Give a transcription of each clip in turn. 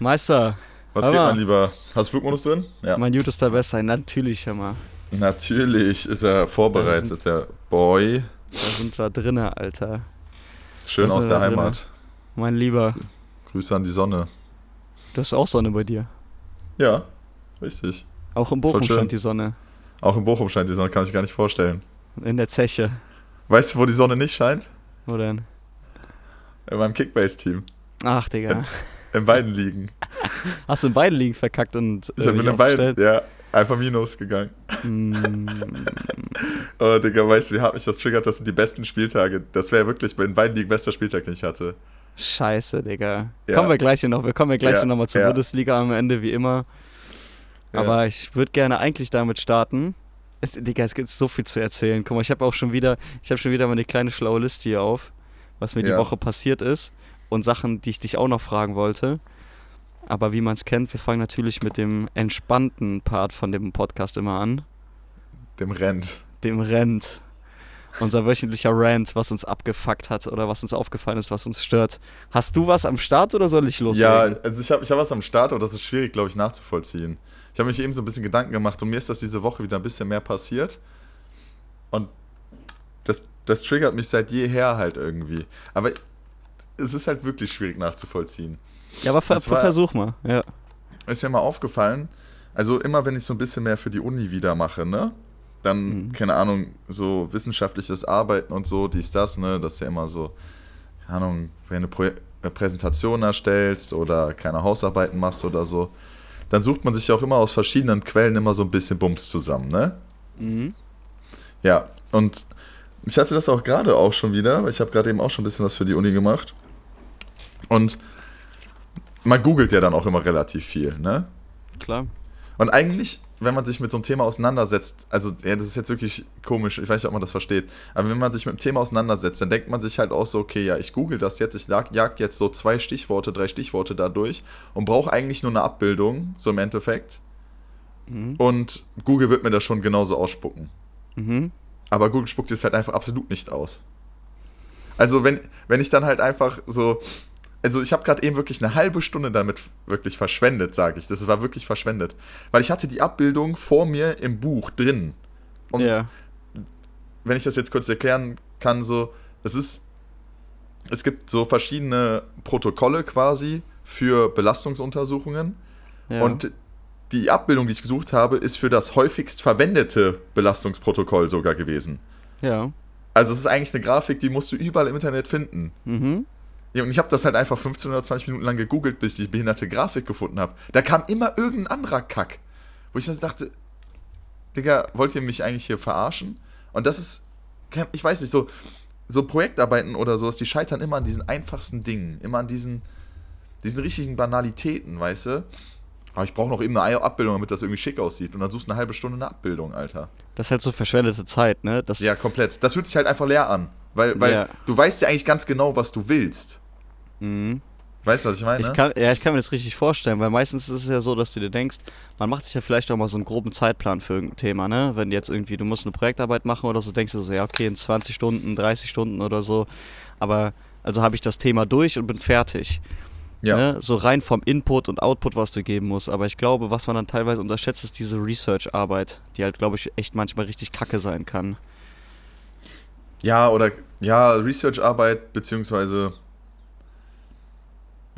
Meister. Was geht, mein Lieber? Hast du Flugmodus drin? Ja. Mein Jut ist der Beste. Natürlich, hör mal. Natürlich ist er vorbereitet, der Boy. Da sind wir drinne, Alter. Schön Da aus sind der wir drinne. Heimat. Mein Lieber. Grüße an die Sonne. Du hast auch Sonne bei dir. Ja, richtig. Auch im Bochum scheint die Sonne. Auch in Bochum scheint die Sonne, kann ich gar nicht vorstellen. In der Zeche. Weißt du, wo die Sonne nicht scheint? Wo denn? In meinem Kickbase-Team. Ach, Digga. In beiden Ligen. Hast du in beiden Ligen verkackt und Ich bin in beiden, ja, einfach Minus gegangen. Mm, Oh, Digga, weißt du, wie hart mich das triggert? Das sind die besten Spieltage. Das wäre wirklich in beiden Ligen bester Spieltag, den ich hatte. scheiße, Digga. Ja. Kommen wir gleich noch. Wir kommen ja gleich Ja, noch mal zur ja. Bundesliga am Ende, wie immer. Ja. Aber ich würde gerne eigentlich damit starten. Es, Digga, es gibt so viel zu erzählen. Guck mal, ich habe auch schon wieder, ich habe schon wieder meine kleine schlaue Liste hier auf, was mir die Ja. Woche passiert ist und Sachen, die ich dich auch noch fragen wollte. Aber wie man es kennt, wir fangen natürlich mit dem entspannten Part von dem Podcast immer an, Dem rennt. dem Rent. Unser wöchentlicher Rant, was uns abgefuckt hat oder was uns aufgefallen ist, was uns stört. Hast du was am Start oder soll ich loslegen? Ja, also ich habe ich hab was am Start, aber das ist schwierig, glaube ich, nachzuvollziehen. Ich habe mich eben so ein bisschen Gedanken gemacht und mir ist das diese Woche wieder ein bisschen mehr passiert. Und das, das triggert mich seit jeher halt irgendwie. Aber es ist halt wirklich schwierig nachzuvollziehen. ja aber ver war- versuch mal. Ja. Ist mir mal aufgefallen, also immer wenn ich so ein bisschen mehr für die Uni wieder mache, ne? Dann, Mhm. keine Ahnung, so wissenschaftliches Arbeiten und so, dies, das, ne? Das ist ja immer so, keine Ahnung, wenn du Pro äh, Präsentation erstellst oder keine Hausarbeiten machst oder so, dann sucht man sich ja auch immer aus verschiedenen Quellen immer so ein bisschen Bums zusammen, ne? Mhm. Ja, und ich hatte das auch gerade auch schon wieder, weil ich habe gerade eben auch schon ein bisschen was für die Uni gemacht. Und man googelt ja dann auch immer relativ viel, ne? Klar. Und eigentlich, wenn man sich mit so einem Thema auseinandersetzt, also ja, das ist jetzt wirklich komisch, ich weiß nicht, ob man das versteht, aber wenn man sich mit dem Thema auseinandersetzt, dann denkt man sich halt auch so, okay, ja, ich google das jetzt, ich jag, jetzt so zwei Stichworte, drei Stichworte da durch und brauche eigentlich nur eine Abbildung, so im Endeffekt. Mhm. Und Google wird mir das schon genauso ausspucken. Mhm. Aber Google spuckt es halt einfach absolut nicht aus. Also wenn, wenn ich dann halt einfach so, also ich habe gerade eben wirklich eine halbe Stunde damit wirklich verschwendet, sage ich. Das war wirklich verschwendet. Weil ich hatte die Abbildung vor mir im Buch drin. Und ja. wenn ich das jetzt kurz erklären kann, so, es ist, es gibt so verschiedene Protokolle quasi für Belastungsuntersuchungen. ja. Und die Abbildung, die ich gesucht habe, ist für das häufigst verwendete Belastungsprotokoll sogar gewesen. ja. Also es ist eigentlich eine Grafik, die musst du überall im Internet finden. Mhm. Ja, und ich habe das halt einfach 15 oder 20 Minuten lang gegoogelt, bis ich die behinderte Grafik gefunden habe. Da kam immer irgendein anderer Kack. Wo ich dann dachte, Digga, wollt ihr mich eigentlich hier verarschen? Und das ist, ich weiß nicht, so, so Projektarbeiten oder sowas, die scheitern immer an diesen einfachsten Dingen. Immer an diesen, diesen richtigen Banalitäten, weißt du? Aber ich brauche noch eben eine Abbildung, damit das irgendwie schick aussieht. Und dann suchst du eine halbe Stunde eine Abbildung, Alter. Das ist halt so verschwendete Zeit, ne? Das, Ja, komplett. Das fühlt sich halt einfach leer an. Weil, weil Ja. du weißt ja eigentlich ganz genau, was du willst. Mhm. Weißt du, was ich meine? Ich kann, ja, ich kann mir das richtig vorstellen, weil meistens ist es ja so, dass du dir denkst, man macht sich ja vielleicht auch mal so einen groben Zeitplan für irgendein Thema, ne? Wenn jetzt irgendwie, du musst eine Projektarbeit machen oder so, denkst du so, ja, okay, in 20 Stunden, 30 Stunden oder so. Aber also habe ich das Thema durch und bin fertig. ja. Ne? So rein vom Input und Output, was du geben musst. Aber ich glaube, was man dann teilweise unterschätzt, ist diese Research-Arbeit, die halt, glaube ich, echt manchmal richtig kacke sein kann. Ja, oder ja, Research-Arbeit, beziehungsweise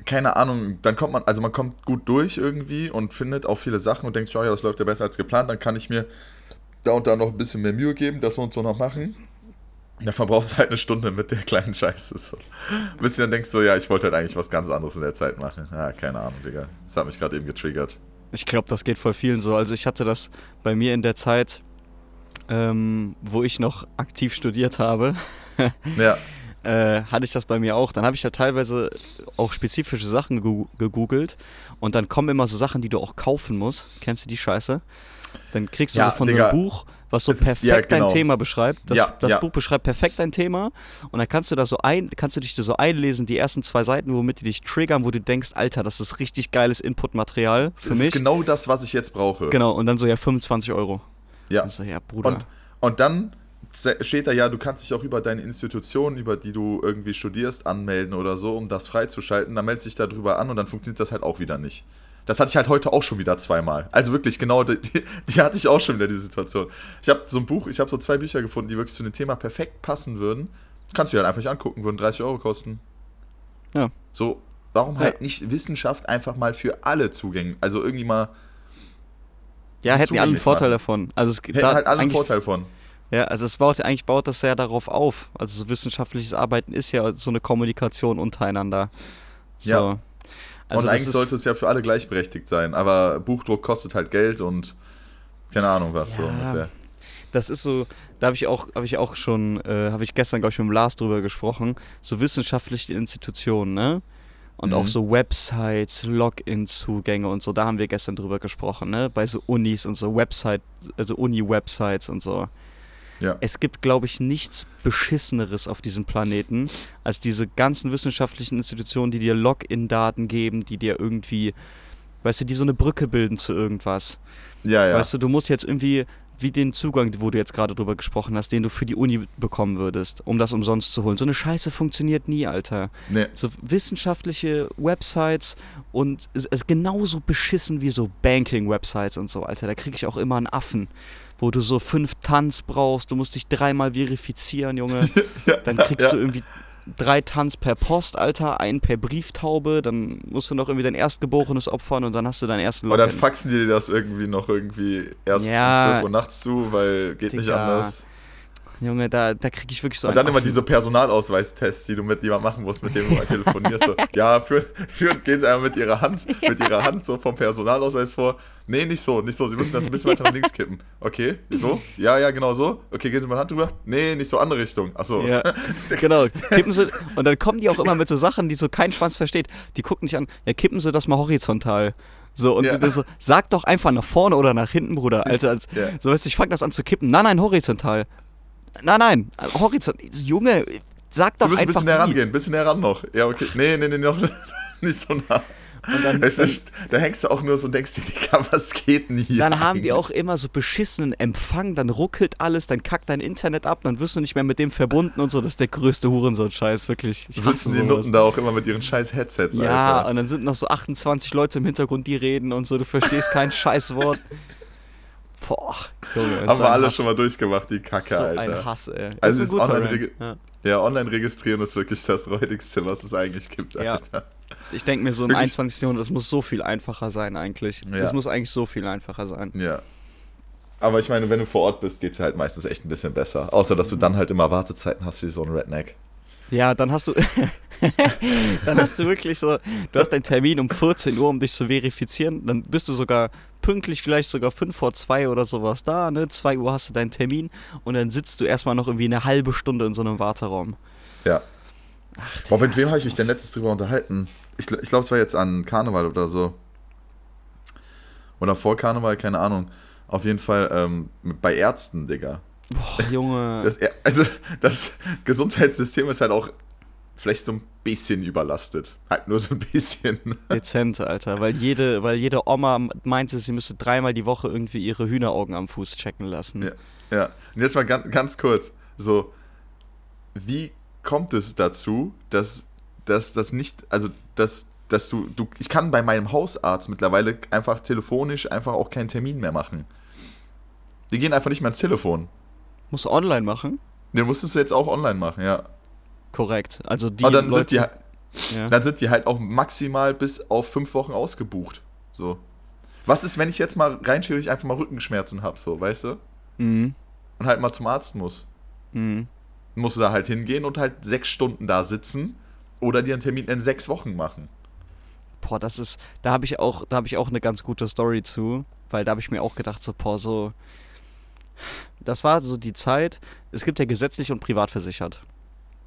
keine Ahnung, dann kommt man, also man kommt gut durch irgendwie und findet auch viele Sachen und denkt, sich, oh ja, das läuft ja besser als geplant, dann kann ich mir da und da noch ein bisschen mehr Mühe geben, das wir uns so noch machen. Da verbrauchst du halt eine Stunde mit der kleinen Scheiße. So. Bis du dann denkst, so, ja, ich wollte halt eigentlich was ganz anderes in der Zeit machen. Ja, keine Ahnung, Digga. Das hat mich gerade eben getriggert. Ich glaube, das geht voll vielen so. Also ich hatte das bei mir in der Zeit, ähm, wo ich noch aktiv studiert habe, Ja, äh, hatte ich das bei mir auch. Dann habe ich ja teilweise auch spezifische Sachen gegoogelt und dann kommen immer so Sachen, die du auch kaufen musst. Kennst du die Scheiße? Dann kriegst du Ja, so von Digga. einem Buch, was so Es ist- perfekt ja, genau. dein Thema beschreibt. Das, Ja, das. Buch beschreibt perfekt dein Thema und dann kannst du da so ein, kannst du dich da so einlesen, die ersten zwei Seiten, womit die dich triggern, wo du denkst, Alter, das ist richtig geiles Inputmaterial für das mich. ist genau das, was ich jetzt brauche. Genau, und dann so, ja, 25 Euro. Ja. Und so, ja, Bruder. Und, und dann steht da ja, du kannst dich auch über deine Institution, über die du irgendwie studierst, anmelden oder so, um das freizuschalten. Dann meldest du dich da drüber an und dann funktioniert das halt auch wieder nicht. Das hatte ich halt heute auch schon wieder zweimal. Also wirklich, genau, die, die hatte ich auch schon wieder, diese Situation. Ich habe so ein Buch, ich habe so zwei Bücher gefunden, die wirklich zu dem Thema perfekt passen würden. Kannst du dir halt einfach nicht angucken, würden 30 Euro kosten. Ja. So, warum halt nicht Wissenschaft einfach mal für alle zugänglich? Also irgendwie mal. Ja, hätten alle einen Vorteil davon. Also es Hätten halt alle einen Vorteil von. Ja, also es baut eigentlich baut das ja darauf auf. Also so wissenschaftliches Arbeiten ist ja so eine Kommunikation untereinander. So. Ja. Also und eigentlich sollte es ja für alle gleichberechtigt sein, aber Buchdruck kostet halt Geld und keine Ahnung was ja, so ungefähr. Das ist so, da habe ich auch, habe ich auch schon, äh, habe ich gestern, glaube ich, mit dem Lars drüber gesprochen, so wissenschaftliche Institutionen, ne? Und mhm. auch so Websites, Login-Zugänge und so, da haben wir gestern drüber gesprochen, ne? Bei so Unis und so Website, also Uni-Websites und so. Ja. Es gibt, glaube ich, nichts Beschisseneres auf diesem Planeten als diese ganzen wissenschaftlichen Institutionen, die dir Login-Daten geben, die dir irgendwie, weißt du, die so eine Brücke bilden zu irgendwas. Ja, ja. Weißt du, du musst jetzt irgendwie wie den Zugang, wo du jetzt gerade drüber gesprochen hast, den du für die Uni bekommen würdest, um das umsonst zu holen. So eine Scheiße funktioniert nie, Alter. Nee. So wissenschaftliche Websites und es ist genauso beschissen wie so Banking-Websites und so, Alter. Da kriege ich auch immer einen Affen wo du so fünf Tanz brauchst, du musst dich dreimal verifizieren, Junge. ja, dann kriegst ja. du irgendwie drei Tanz per Post, Alter, einen per Brieftaube, dann musst du noch irgendwie dein Erstgeborenes opfern und dann hast du deinen ersten Login. Und dann faxen die dir das irgendwie noch irgendwie erst ja, um 12 Uhr nachts zu, weil geht Digga. nicht anders. Junge, da, da kriege ich wirklich so Und dann immer diese Personalausweistests, die du mit jemandem machen musst, mit dem du mal telefonierst. So, ja, für, für, gehen sie einmal mit ihrer Hand, ja. mit ihrer Hand so vom Personalausweis vor. Nee, nicht so, nicht so. Sie müssen das ein bisschen weiter nach links kippen. Okay, so? Ja, ja, genau so. Okay, gehen Sie mal Hand drüber. Nee, nicht so andere Richtung. Achso. Ja, genau. Kippen Sie. Und dann kommen die auch immer mit so Sachen, die so kein Schwanz versteht. Die gucken dich an, ja, kippen Sie das mal horizontal. So, und ja. so, sag doch einfach nach vorne oder nach hinten, Bruder. Alter, als, ja. so weißt du, ich fange das an zu kippen. Nein, nein, horizontal. Nein, nein, Horizont. Junge, sag doch einfach. Du musst ein bisschen näher rangehen, ein bisschen näher ran noch. Ja, okay. Nee, nee, nee, noch nicht so nah. Und dann, weißt du, da hängst du auch nur so und denkst dir, Digga, was geht denn hier? Dann haben die auch immer so beschissenen Empfang, dann ruckelt alles, dann kackt dein Internet ab, dann wirst du nicht mehr mit dem verbunden und so. Das ist der größte Hurensohn-Scheiß, wirklich. Ich Sitzen die Nutten da auch immer mit ihren scheiß Headsets, Ja, Alter. und dann sind noch so 28 Leute im Hintergrund, die reden und so, du verstehst kein Scheißwort. Boah, Junge. Haben wir alle Hass. schon mal durchgemacht, die Kacke, so Alter. ein Hass, ey. Also ist online, ja. ja. online registrieren ist wirklich das räudigste, was es eigentlich gibt, Alter. Ja. Ich denke mir so im wirklich? 21. Jahrhundert, es muss so viel einfacher sein eigentlich. Ja. Es muss eigentlich so viel einfacher sein. Ja. Aber ich meine, wenn du vor Ort bist, geht es halt meistens echt ein bisschen besser. Außer, dass du dann halt immer Wartezeiten hast wie so ein Redneck. Ja, dann hast du, dann hast du wirklich so, du hast deinen Termin um 14 Uhr, um dich zu verifizieren. Dann bist du sogar pünktlich, vielleicht sogar 5 vor 2 oder sowas da, ne? 2 Uhr hast du deinen Termin und dann sitzt du erstmal noch irgendwie eine halbe Stunde in so einem Warteraum. Ja. Ach, Boah, mit wem habe ich mich denn letztes drüber unterhalten? Ich, ich glaube, es war jetzt an Karneval oder so. Oder vor Karneval, keine Ahnung. Auf jeden Fall ähm, bei Ärzten, Digga. Boah, Junge. Das, also, das Gesundheitssystem ist halt auch vielleicht so ein bisschen überlastet. Halt nur so ein bisschen. Dezent, Alter. Weil jede, weil jede Oma meinte, sie müsste dreimal die Woche irgendwie ihre Hühneraugen am Fuß checken lassen. Ja. ja. Und jetzt mal ganz, ganz kurz. So, wie kommt es dazu, dass das nicht, also dass, dass du, du, ich kann bei meinem Hausarzt mittlerweile einfach telefonisch einfach auch keinen Termin mehr machen. Die gehen einfach nicht mehr ans Telefon. Musst du online machen? Den musstest du jetzt auch online machen, ja. Korrekt. Also die Aber dann Leute, sind die halt, ja. dann sind die halt auch maximal bis auf fünf Wochen ausgebucht. So. Was ist, wenn ich jetzt mal rein theoretisch einfach mal Rückenschmerzen habe, so, weißt du? Mhm. Und halt mal zum Arzt muss. Mhm. Musst du da halt hingehen und halt sechs Stunden da sitzen oder dir einen Termin in sechs Wochen machen. Boah, das ist, da habe ich auch, da habe ich auch eine ganz gute Story zu, weil da habe ich mir auch gedacht, so, boah, so, das war so die Zeit, es gibt ja gesetzlich und privat versichert.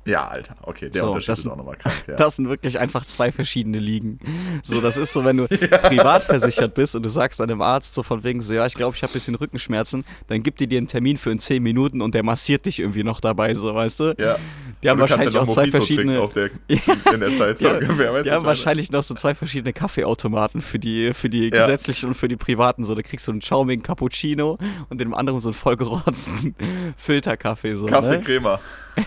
Ja, Alter, okay, der so, Unterschied ist auch nochmal krank. Ja. Das sind wirklich einfach zwei verschiedene Ligen. So, das ist so, wenn du ja. privat versichert bist und du sagst einem Arzt so von wegen so, ja, ich glaube, ich habe ein bisschen Rückenschmerzen, dann gibt die dir einen Termin für in 10 Minuten und der massiert dich irgendwie noch dabei, so, weißt du? Ja. Die haben wahrscheinlich ja auch noch zwei verschiedene. Auf der, in der Zeit so Ja, ungefähr. was ich wahrscheinlich noch so zwei verschiedene Kaffeeautomaten für die, für die Ja. gesetzlichen und für die privaten. So, da kriegst du einen schaumigen Cappuccino und in dem anderen so einen vollgerotzten Filterkaffee. So, meine? Kaffee ne?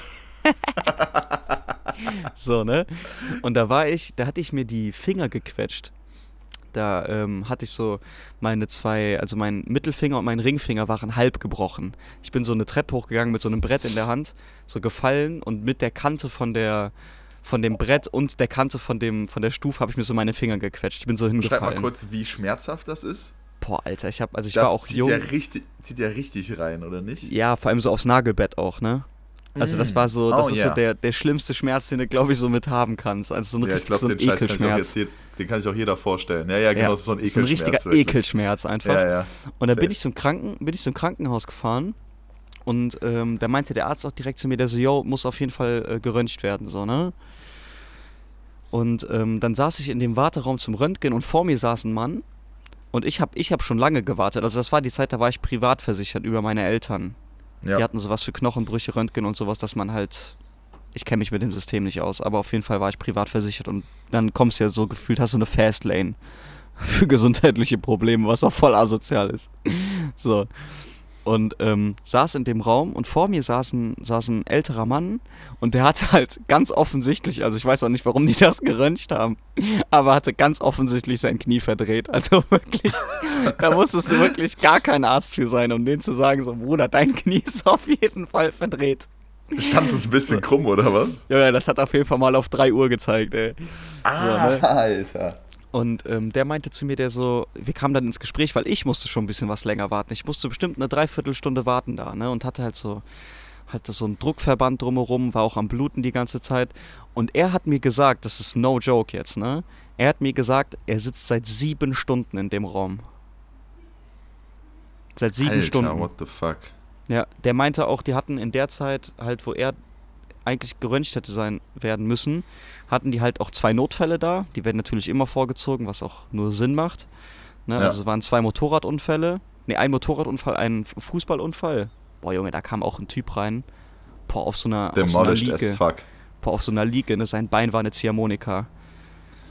So, ne? Und da war ich, da hatte ich mir die Finger gequetscht. Da ähm, hatte ich so meine zwei, also mein Mittelfinger und mein Ringfinger waren halb gebrochen. Ich bin so eine Treppe hochgegangen mit so einem Brett in der Hand, so gefallen und mit der Kante von der von dem Brett und der Kante von dem von der Stufe habe ich mir so meine Finger gequetscht. Ich bin so Schreib mal hingefallen. kurz, wie schmerzhaft das ist. Boah, Alter, ich habe also ich das war auch zieht jung. Ja richtig, zieht ja richtig rein, oder nicht? Ja, vor allem so aufs Nagelbett auch, ne? Also das war so, das Oh, ist ja. so der, der schlimmste Schmerz, den du, glaube ich, so mit haben kannst. Also so ein Ja, ich richtig glaube, so ein Ekelschmerz. Den kann sich auch jeder vorstellen. Ja, ja, genau, das ist so ein das ist ein Ekelschmerz. richtiger wirklich. Ekelschmerz einfach. Ja, ja. Und dann bin ich zum Kranken, bin ich zum Krankenhaus gefahren und ähm, da meinte der Arzt auch direkt zu mir, der so, yo, muss auf jeden Fall äh, geröntgt werden, so, ne? Und ähm, dann saß ich in dem Warteraum zum Röntgen und vor mir saß ein Mann und ich habe ich hab schon lange gewartet. Also das war die Zeit, da war ich privat versichert über meine Eltern. Ja. Die hatten sowas für Knochenbrüche, Röntgen und sowas, dass man halt. Ich kenne mich mit dem System nicht aus, aber auf jeden Fall war ich privat versichert und dann kommst du ja so gefühlt, hast du eine Fastlane für gesundheitliche Probleme, was auch voll asozial ist. So. Und ähm, saß in dem Raum und vor mir saß ein, saß ein älterer Mann und der hatte halt ganz offensichtlich, also ich weiß auch nicht, warum die das geröntgt haben, aber hatte ganz offensichtlich sein Knie verdreht. Also wirklich, da musstest du wirklich gar kein Arzt für sein, um denen zu sagen, so Bruder, dein Knie ist auf jeden Fall verdreht. Stand es ein bisschen krumm, oder was? Ja, ja, das hat auf jeden Fall mal auf 3 Uhr gezeigt, ey. Ah, ne? Alter. Und ähm, der meinte zu mir, der so, wir kamen dann ins Gespräch, weil ich musste schon ein bisschen was länger warten. Ich musste bestimmt eine Dreiviertelstunde warten da, ne? Und hatte halt so, hatte so einen Druckverband drumherum, war auch am Bluten die ganze Zeit. Und er hat mir gesagt, das ist no joke jetzt, ne? Er hat mir gesagt, er sitzt seit sieben Stunden in dem Raum. Seit sieben Alter, Stunden. what the fuck? Ja, der meinte auch, die hatten in der Zeit halt, wo er eigentlich geröntgt hätte sein werden müssen, hatten die halt auch zwei Notfälle da. Die werden natürlich immer vorgezogen, was auch nur Sinn macht. Ne? Ja. Also es waren zwei Motorradunfälle. Ne, ein Motorradunfall, ein Fußballunfall. Boah, Junge, da kam auch ein Typ rein. Boah, auf so einer, auf so einer Liege. fuck. Boah, auf so einer Liege, ne? Sein Bein war eine Ziehharmonika.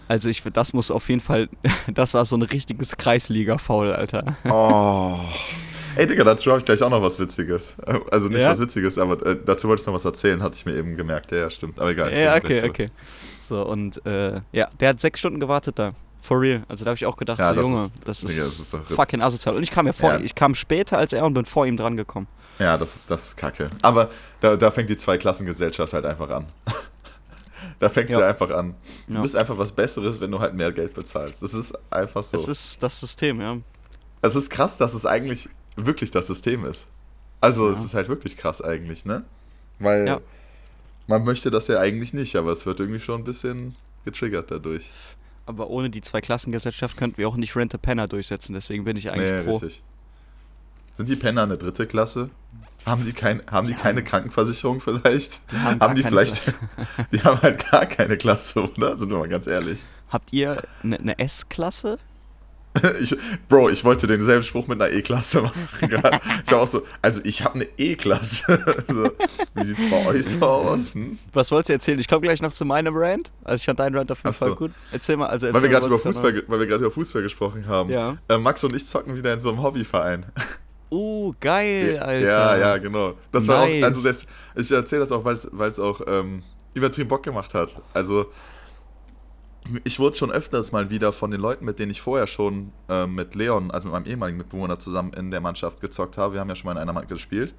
Also ich, das muss auf jeden Fall, das war so ein richtiges Kreisliga-Foul, Alter. Oh. Ey, Digga, dazu habe ich gleich auch noch was Witziges. Also nicht Ja? was Witziges, aber äh, dazu wollte ich noch was erzählen, hatte ich mir eben gemerkt. Ja, ja, stimmt. Aber egal. Ja, okay, okay. So, und äh, ja, der hat sechs Stunden gewartet da. For real. Also da habe ich auch gedacht, Ja, so, das Junge, ist- das ist, Digga, das ist fucking asozial. Und ich kam ja vor, Ja. ich kam später als er und bin vor ihm dran gekommen. drüber. Ja, das, das ist kacke. Aber da, da fängt die Zweiklassengesellschaft halt einfach an. da fängt sie Ja. einfach an. Du Ja. bist einfach was Besseres, wenn du halt mehr Geld bezahlst. Das ist einfach so. Das ist das System, ja. Es ist krass, dass es eigentlich wirklich das System ist. Also Ja. es ist halt wirklich krass eigentlich, ne? Weil Ja. man möchte das ja eigentlich nicht, aber es wird irgendwie schon ein bisschen getriggert dadurch. Aber ohne die Zweiklassengesellschaft könnten wir auch nicht Rent a Penner durchsetzen, deswegen bin ich eigentlich Nee, pro. richtig. Sind die Penner eine dritte Klasse? Haben die, kein, haben die keine Krankenversicherung vielleicht? Die haben Haben, die vielleicht. Die haben halt gar keine Klasse, oder? Sind wir mal ganz ehrlich. Habt ihr eine ne S-Klasse? Ich, Bro, ich wollte denselben Spruch mit einer E-Klasse machen gerade. Ich war auch so, also ich habe eine E-Klasse. so, wie sieht's bei euch so aus? Hm? Was wolltest du erzählen? Ich komme gleich noch zu meinem Rant. Also ich fand deinen Rant auf jeden so. Fall gut. Erzähl mal, also Weil erzähl wir mal, gerade über Fußball, weil wir gerade über Fußball gesprochen haben. Ja. Äh, Max und ich zocken wieder in so einem Hobbyverein. Uh, geil, Alter. Ja, ja, genau. Das war Nice. auch, also das, ich erzähle das auch, weil es auch ähm, übertrieben Bock gemacht hat. Also ich wurde schon öfters mal wieder von den Leuten, mit denen ich vorher schon äh, mit Leon, also mit meinem ehemaligen Mitbewohner zusammen in der Mannschaft gezockt habe, wir haben ja schon mal in einer Mannschaft gespielt,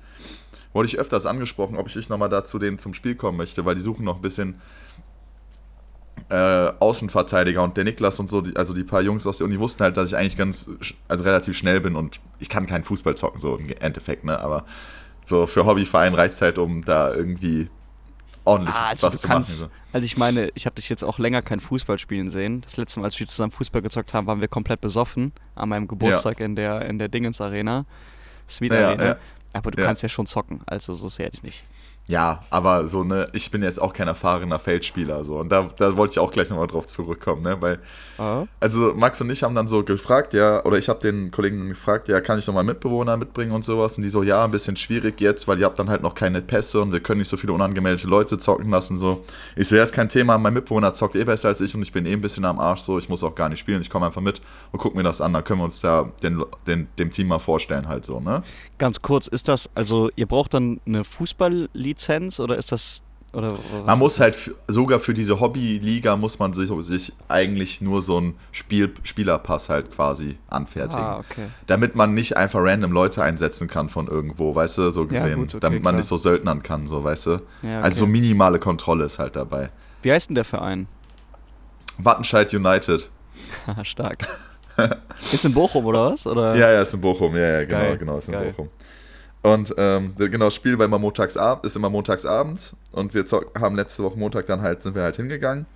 wurde ich öfters angesprochen, ob ich nicht nochmal da zu denen zum Spiel kommen möchte, weil die suchen noch ein bisschen äh, Außenverteidiger und der Niklas und so, die, also die paar Jungs aus der Uni wussten halt, dass ich eigentlich ganz, also relativ schnell bin und ich kann keinen Fußball zocken, so im Endeffekt, ne, aber so für Hobbyverein reizt halt, um da irgendwie ordentlich Ah, also was du zu kannst, machen. also ich meine, ich habe dich jetzt auch länger kein Fußball spielen sehen. Das letzte Mal, als wir zusammen Fußball gezockt haben, waren wir komplett besoffen an meinem Geburtstag in der in der Dingens Arena, Sweet Ja, Arena. ja. Aber du Ja. kannst ja schon zocken, also so ist ja jetzt nicht. Ja, aber so, ne, ich bin jetzt auch kein erfahrener Feldspieler, so. Und da, da wollte ich auch gleich nochmal drauf zurückkommen, ne, weil, Ah. also Max und ich haben dann so gefragt, ja, oder ich habe den Kollegen gefragt, ja, kann ich nochmal Mitbewohner mitbringen und sowas? Und die so, ja, ein bisschen schwierig jetzt, weil ihr habt dann halt noch keine Pässe und wir können nicht so viele unangemeldete Leute zocken lassen, so. Ich so, ja, ist kein Thema, mein Mitbewohner zockt eh besser als ich und ich bin eh ein bisschen am Arsch, so, ich muss auch gar nicht spielen, ich komme einfach mit und guck mir das an, dann können wir uns da den, den, dem Team mal vorstellen halt so, ne? Ganz kurz, ist das, also ihr braucht dann eine Fußballlizenz oder ist das, oder Man muss halt sogar für diese Hobbyliga muss man sich, sich eigentlich nur so einen Spiel, Spielerpass halt quasi anfertigen. Ah, okay. Damit man nicht einfach random Leute einsetzen kann von irgendwo, weißt du, so Ja, gesehen. gut, okay, damit man klar. nicht so söldnern kann, so, weißt du. Ja, Also so okay. minimale Kontrolle ist halt dabei. Wie heißt denn der Verein? Wattenscheid United. Stark. ist in Bochum oder was? Oder? Ja, ja, ist in Bochum. Ja, ja, genau, Geil, genau, ist in geil. Bochum. Und ähm, genau, das Spiel war immer montagsabend, ist immer montagsabends und wir haben letzte Woche Montag dann halt, sind wir halt hingegangen.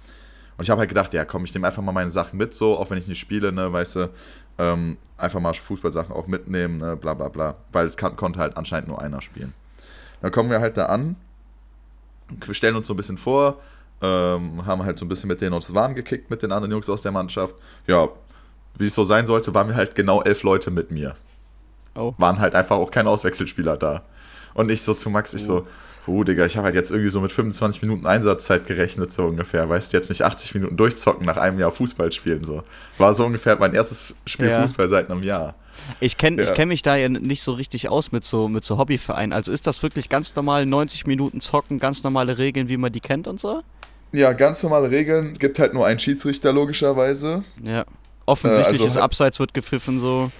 Und ich habe halt gedacht, ja komm, ich nehme einfach mal meine Sachen mit, so, auch wenn ich nicht spiele, ne, weißt du, ähm, einfach mal Fußballsachen auch mitnehmen, ne, bla bla bla. Weil es kann, konnte halt anscheinend nur einer spielen. Dann kommen wir halt da an, stellen uns so ein bisschen vor, ähm, haben halt so ein bisschen mit denen uns warm gekickt, mit den anderen Jungs aus der Mannschaft. Ja, wie es so sein sollte, waren wir halt genau elf Leute mit mir Oh. waren halt einfach auch keine Auswechselspieler da. Und ich so zu Max, ich so, huh, Digga, ich habe halt jetzt irgendwie so mit 25 Minuten Einsatzzeit gerechnet, so ungefähr. Weißt du, jetzt nicht 80 Minuten durchzocken nach einem Jahr Fußball spielen, so. War so ungefähr mein erstes Spiel Ja. Fußball seit einem Jahr. Ich kenne Ja. ich kenn mich da ja nicht so richtig aus mit so, mit so Hobbyvereinen. Also ist das wirklich ganz normal 90 Minuten zocken, ganz normale Regeln, wie man die kennt und so? Ja, ganz normale Regeln. Gibt halt nur einen Schiedsrichter, logischerweise. Ja. Offensichtliches also- Abseits wird gepfiffen so.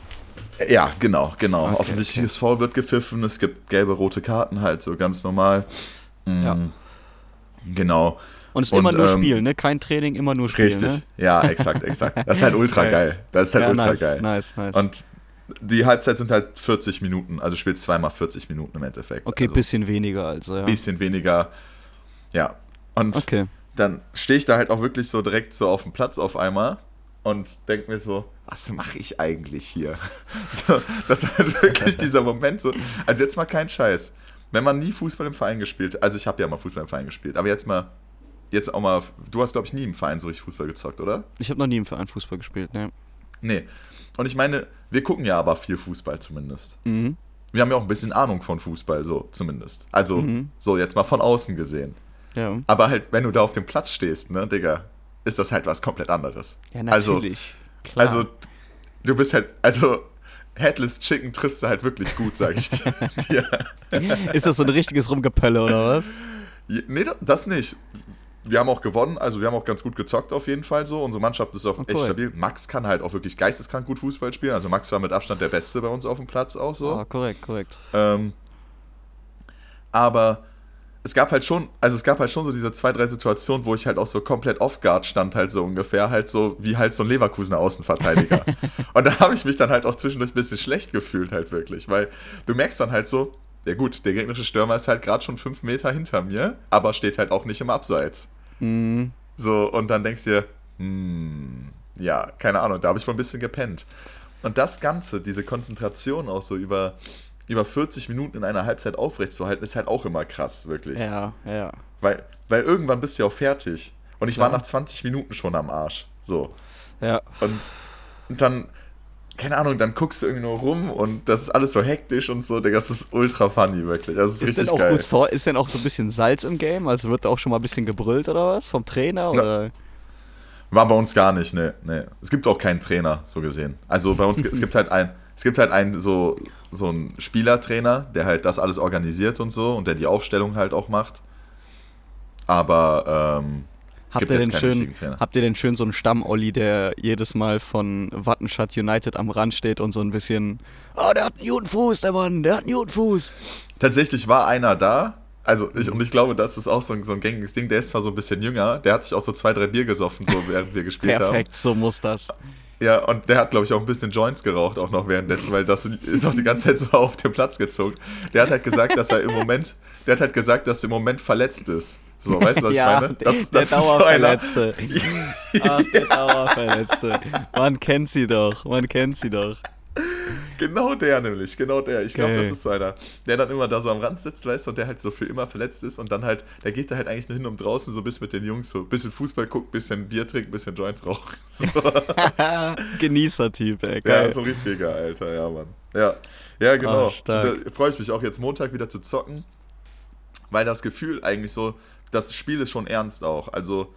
Ja, genau, genau. Okay, Offensichtliches Foul wird gepfiffen. Es gibt gelbe, rote Karten halt, so ganz normal. Mm, Ja. Genau. Und es ist Und, immer nur ähm, Spiel, ne? Kein Training, immer nur Spiel, Richtig. ne? Ja, exakt, exakt. Das ist halt ultra Geil. geil. Das ist halt ja, ultra nice, geil. nice, nice. Und die Halbzeit sind halt 40 Minuten, also spielst zweimal 40 Minuten im Endeffekt. okay, also bisschen weniger also, ja. bisschen weniger. Ja. Und Okay. dann stehe ich da halt auch wirklich so direkt so auf dem Platz auf einmal und denke mir so, was mache ich eigentlich hier? So, das ist halt wirklich dieser Moment so. Also jetzt mal kein Scheiß. Wenn man nie Fußball im Verein gespielt, also ich habe ja mal Fußball im Verein gespielt, aber jetzt mal, jetzt auch mal, du hast glaube ich nie im Verein so richtig Fußball gezockt, oder? Ich habe noch nie im Verein Fußball gespielt, ne? Nee. Und ich meine, wir gucken ja aber viel Fußball zumindest. Mhm. Wir haben ja auch ein bisschen Ahnung von Fußball, so zumindest. Also, Mhm. so jetzt mal von außen gesehen. Ja. Aber halt, wenn du da auf dem Platz stehst, ne, Digga, ist das halt was komplett anderes. Ja, Also, natürlich. Klar. also, du bist halt, also, Headless Chicken triffst du halt wirklich gut, sag ich dir. ist das so ein richtiges Rumgepölle oder was? Nee, da- das nicht. Wir haben auch gewonnen, also wir haben auch ganz gut gezockt auf jeden Fall so. Unsere Mannschaft ist auch Oh, echt cool. stabil. Max kann halt auch wirklich geisteskrank gut Fußball spielen. Also Max war mit Abstand der Beste bei uns auf dem Platz auch so. Ah, korrekt, korrekt. Ähm, aber es gab halt schon, also es gab halt schon so diese zwei, drei Situationen, wo ich halt auch so komplett off-guard stand, halt so ungefähr, halt so wie halt so ein Leverkusener Außenverteidiger. und da habe ich mich dann halt auch zwischendurch ein bisschen schlecht gefühlt, halt wirklich, weil du merkst dann halt so, ja gut, der gegnerische Stürmer ist halt gerade schon fünf Meter hinter mir, aber steht halt auch nicht im Abseits. Mhm. So, und dann denkst du dir, hm, ja, keine Ahnung, da habe ich wohl ein bisschen gepennt. Und das Ganze, diese Konzentration auch so über, über 40 Minuten in einer Halbzeit aufrechtzuerhalten, ist halt auch immer krass, wirklich. Ja, ja. Weil, weil irgendwann bist du ja auch fertig. Und ich war Ja. nach 20 Minuten schon am Arsch. So. Ja. Und, und dann, keine Ahnung, dann guckst du irgendwie nur rum und das ist alles so hektisch und so, Digga, das ist ultra funny, wirklich. Das ist, Ist denn richtig auch geil. gut so, ist denn auch so ein bisschen Salz im Game? Also wird da auch schon mal ein bisschen gebrüllt oder was? Vom Trainer? Oder? War bei uns gar nicht, ne, ne. Es gibt auch keinen Trainer, so gesehen. Also bei uns, es gibt halt ein, es gibt halt einen so, so einen Spielertrainer, der halt das alles organisiert und so und der die Aufstellung halt auch macht. Aber, ähm, Habt ihr, denn schön, habt ihr denn schön so einen Stamm-Olli, der jedes Mal von Wattenscheid United am Rand steht und so ein bisschen, oh, der hat einen guten Fuß, der Mann, der hat einen guten Fuß. tatsächlich war einer da. Also, ich, und ich glaube, das ist auch so ein, so ein gängiges Ding. Der ist zwar so ein bisschen jünger, der hat sich auch so zwei, drei Bier gesoffen, so während wir gespielt haben. Perfekt, so muss das. Ja, und der hat, glaube ich, auch ein bisschen Joints geraucht, auch noch währenddessen, weil das ist auch die ganze Zeit so auf den Platz gezogen. Der hat halt gesagt, dass er im Moment, der hat halt gesagt, dass er im Moment verletzt ist. So, weißt du, was ja, ich meine? Das, ist- der das ist so. Dauerverletzte. Ach, der Dauerverletzte. Man kennt sie doch, man kennt sie doch. Genau der nämlich, genau der. Ich glaube, das ist so einer, der dann immer da so am Rand sitzt, weißt du, und der halt so für immer verletzt ist und dann halt, der geht da halt eigentlich nur hin, um draußen so bis mit den Jungs so ein bisschen Fußball guckt, bisschen Bier trinkt, bisschen Joints raucht. So. Genießer-Typ, ey. Ja, Geil. so ein richtiger, Alter, ja, Mann. Ja, ja genau. Stark. Da freue ich mich auch jetzt Montag wieder zu zocken, weil das Gefühl eigentlich so, das Spiel ist schon ernst auch. Also,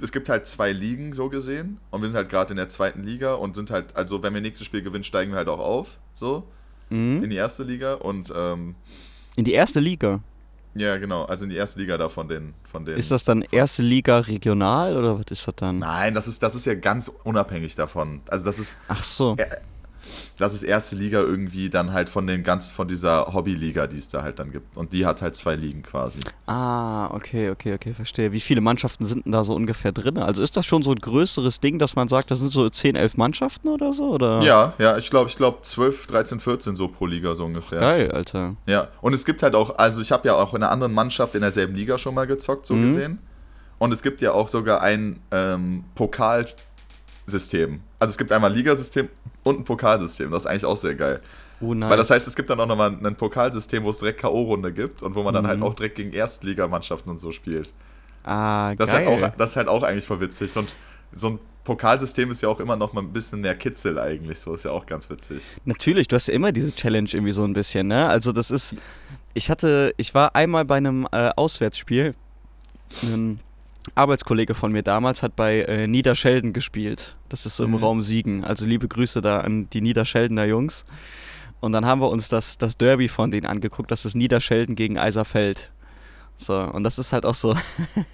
es gibt halt zwei Ligen so gesehen und wir sind halt gerade in der zweiten Liga und sind halt, also wenn wir nächstes Spiel gewinnen, steigen wir halt auch auf, so, Mhm. in die erste Liga und, ähm, In die erste Liga. ja, genau, also in die erste Liga da von den, von den. Ist das dann erste Liga regional oder was ist das dann? Nein, das ist, das ist ja ganz unabhängig davon. Also das ist, Ach so. Ja, das ist erste Liga irgendwie dann halt von den ganzen, von dieser Hobbyliga, die es da halt dann gibt. Und die hat halt zwei Ligen quasi. Ah, okay, okay, okay, verstehe. Wie viele Mannschaften sind denn da so ungefähr drin? Also ist das schon so ein größeres Ding, dass man sagt, das sind so 10, 11 Mannschaften oder so? Oder? Ja, ja, ich glaube, ich glaube 12, 13, 14 so pro Liga so ungefähr. Geil, Alter. Ja, und es gibt halt auch, also ich habe ja auch in einer anderen Mannschaft in derselben Liga schon mal gezockt, so Mhm. gesehen. Und es gibt ja auch sogar ein ähm, Pokalsystem. Also es gibt einmal ein Ligasystem und ein Pokalsystem. Das ist eigentlich auch sehr geil. Oh, nice. Weil das heißt, es gibt dann auch nochmal ein Pokalsystem, wo es direkt K.O.-Runde gibt und wo man dann Mhm. halt auch direkt gegen Erstligamannschaften und so spielt. ah, Das ist, geil. halt auch, das ist halt auch eigentlich voll witzig. Und so ein Pokalsystem ist ja auch immer noch mal ein bisschen mehr Kitzel eigentlich. So ist ja auch ganz witzig. Natürlich, du hast ja immer diese Challenge irgendwie so ein bisschen, ne? Also das ist, ich hatte, ich war einmal bei einem äh, Auswärtsspiel. Ein Arbeitskollege von mir damals hat bei äh, Niederschelden gespielt. Das ist so im Mhm. Raum Siegen. Also liebe Grüße da an die Niederscheldener Jungs. Und dann haben wir uns das, das Derby von denen angeguckt. Das ist Niederschelden gegen Eiserfeld. So, und das ist halt auch so,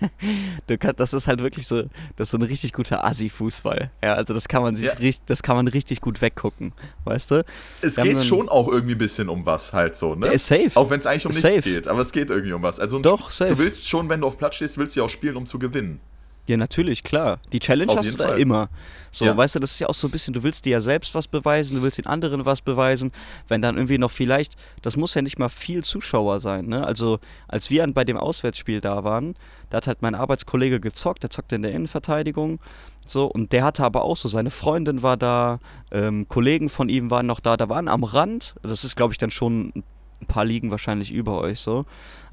du kannst, das ist halt wirklich so, das ist so ein richtig guter Assi-Fußball. Ja, also das kann man sich Ja. richtig, das kann man richtig gut weggucken, weißt du? Es Wir geht dann- schon auch irgendwie ein bisschen um was halt so, ne? Ist safe. Auch wenn es eigentlich um Ist nichts safe. geht, aber es geht irgendwie um was. Also Doch, safe. Du willst schon, wenn du auf Platz stehst, willst du ja auch spielen, um zu gewinnen. Ja, natürlich, klar. Die Challenge Auf hast du da Fall. immer. So, Ja. weißt du, das ist ja auch so ein bisschen, du willst dir ja selbst was beweisen, du willst den anderen was beweisen. Wenn dann irgendwie noch vielleicht, das muss ja nicht mal viel Zuschauer sein, ne? Also, als wir bei dem Auswärtsspiel da waren, da hat halt mein Arbeitskollege gezockt, der zockte in der Innenverteidigung. So, und der hatte aber auch so, seine Freundin war da, ähm, Kollegen von ihm waren noch da, da waren am Rand, das ist, glaube ich, dann schon ein paar Ligen wahrscheinlich über euch so.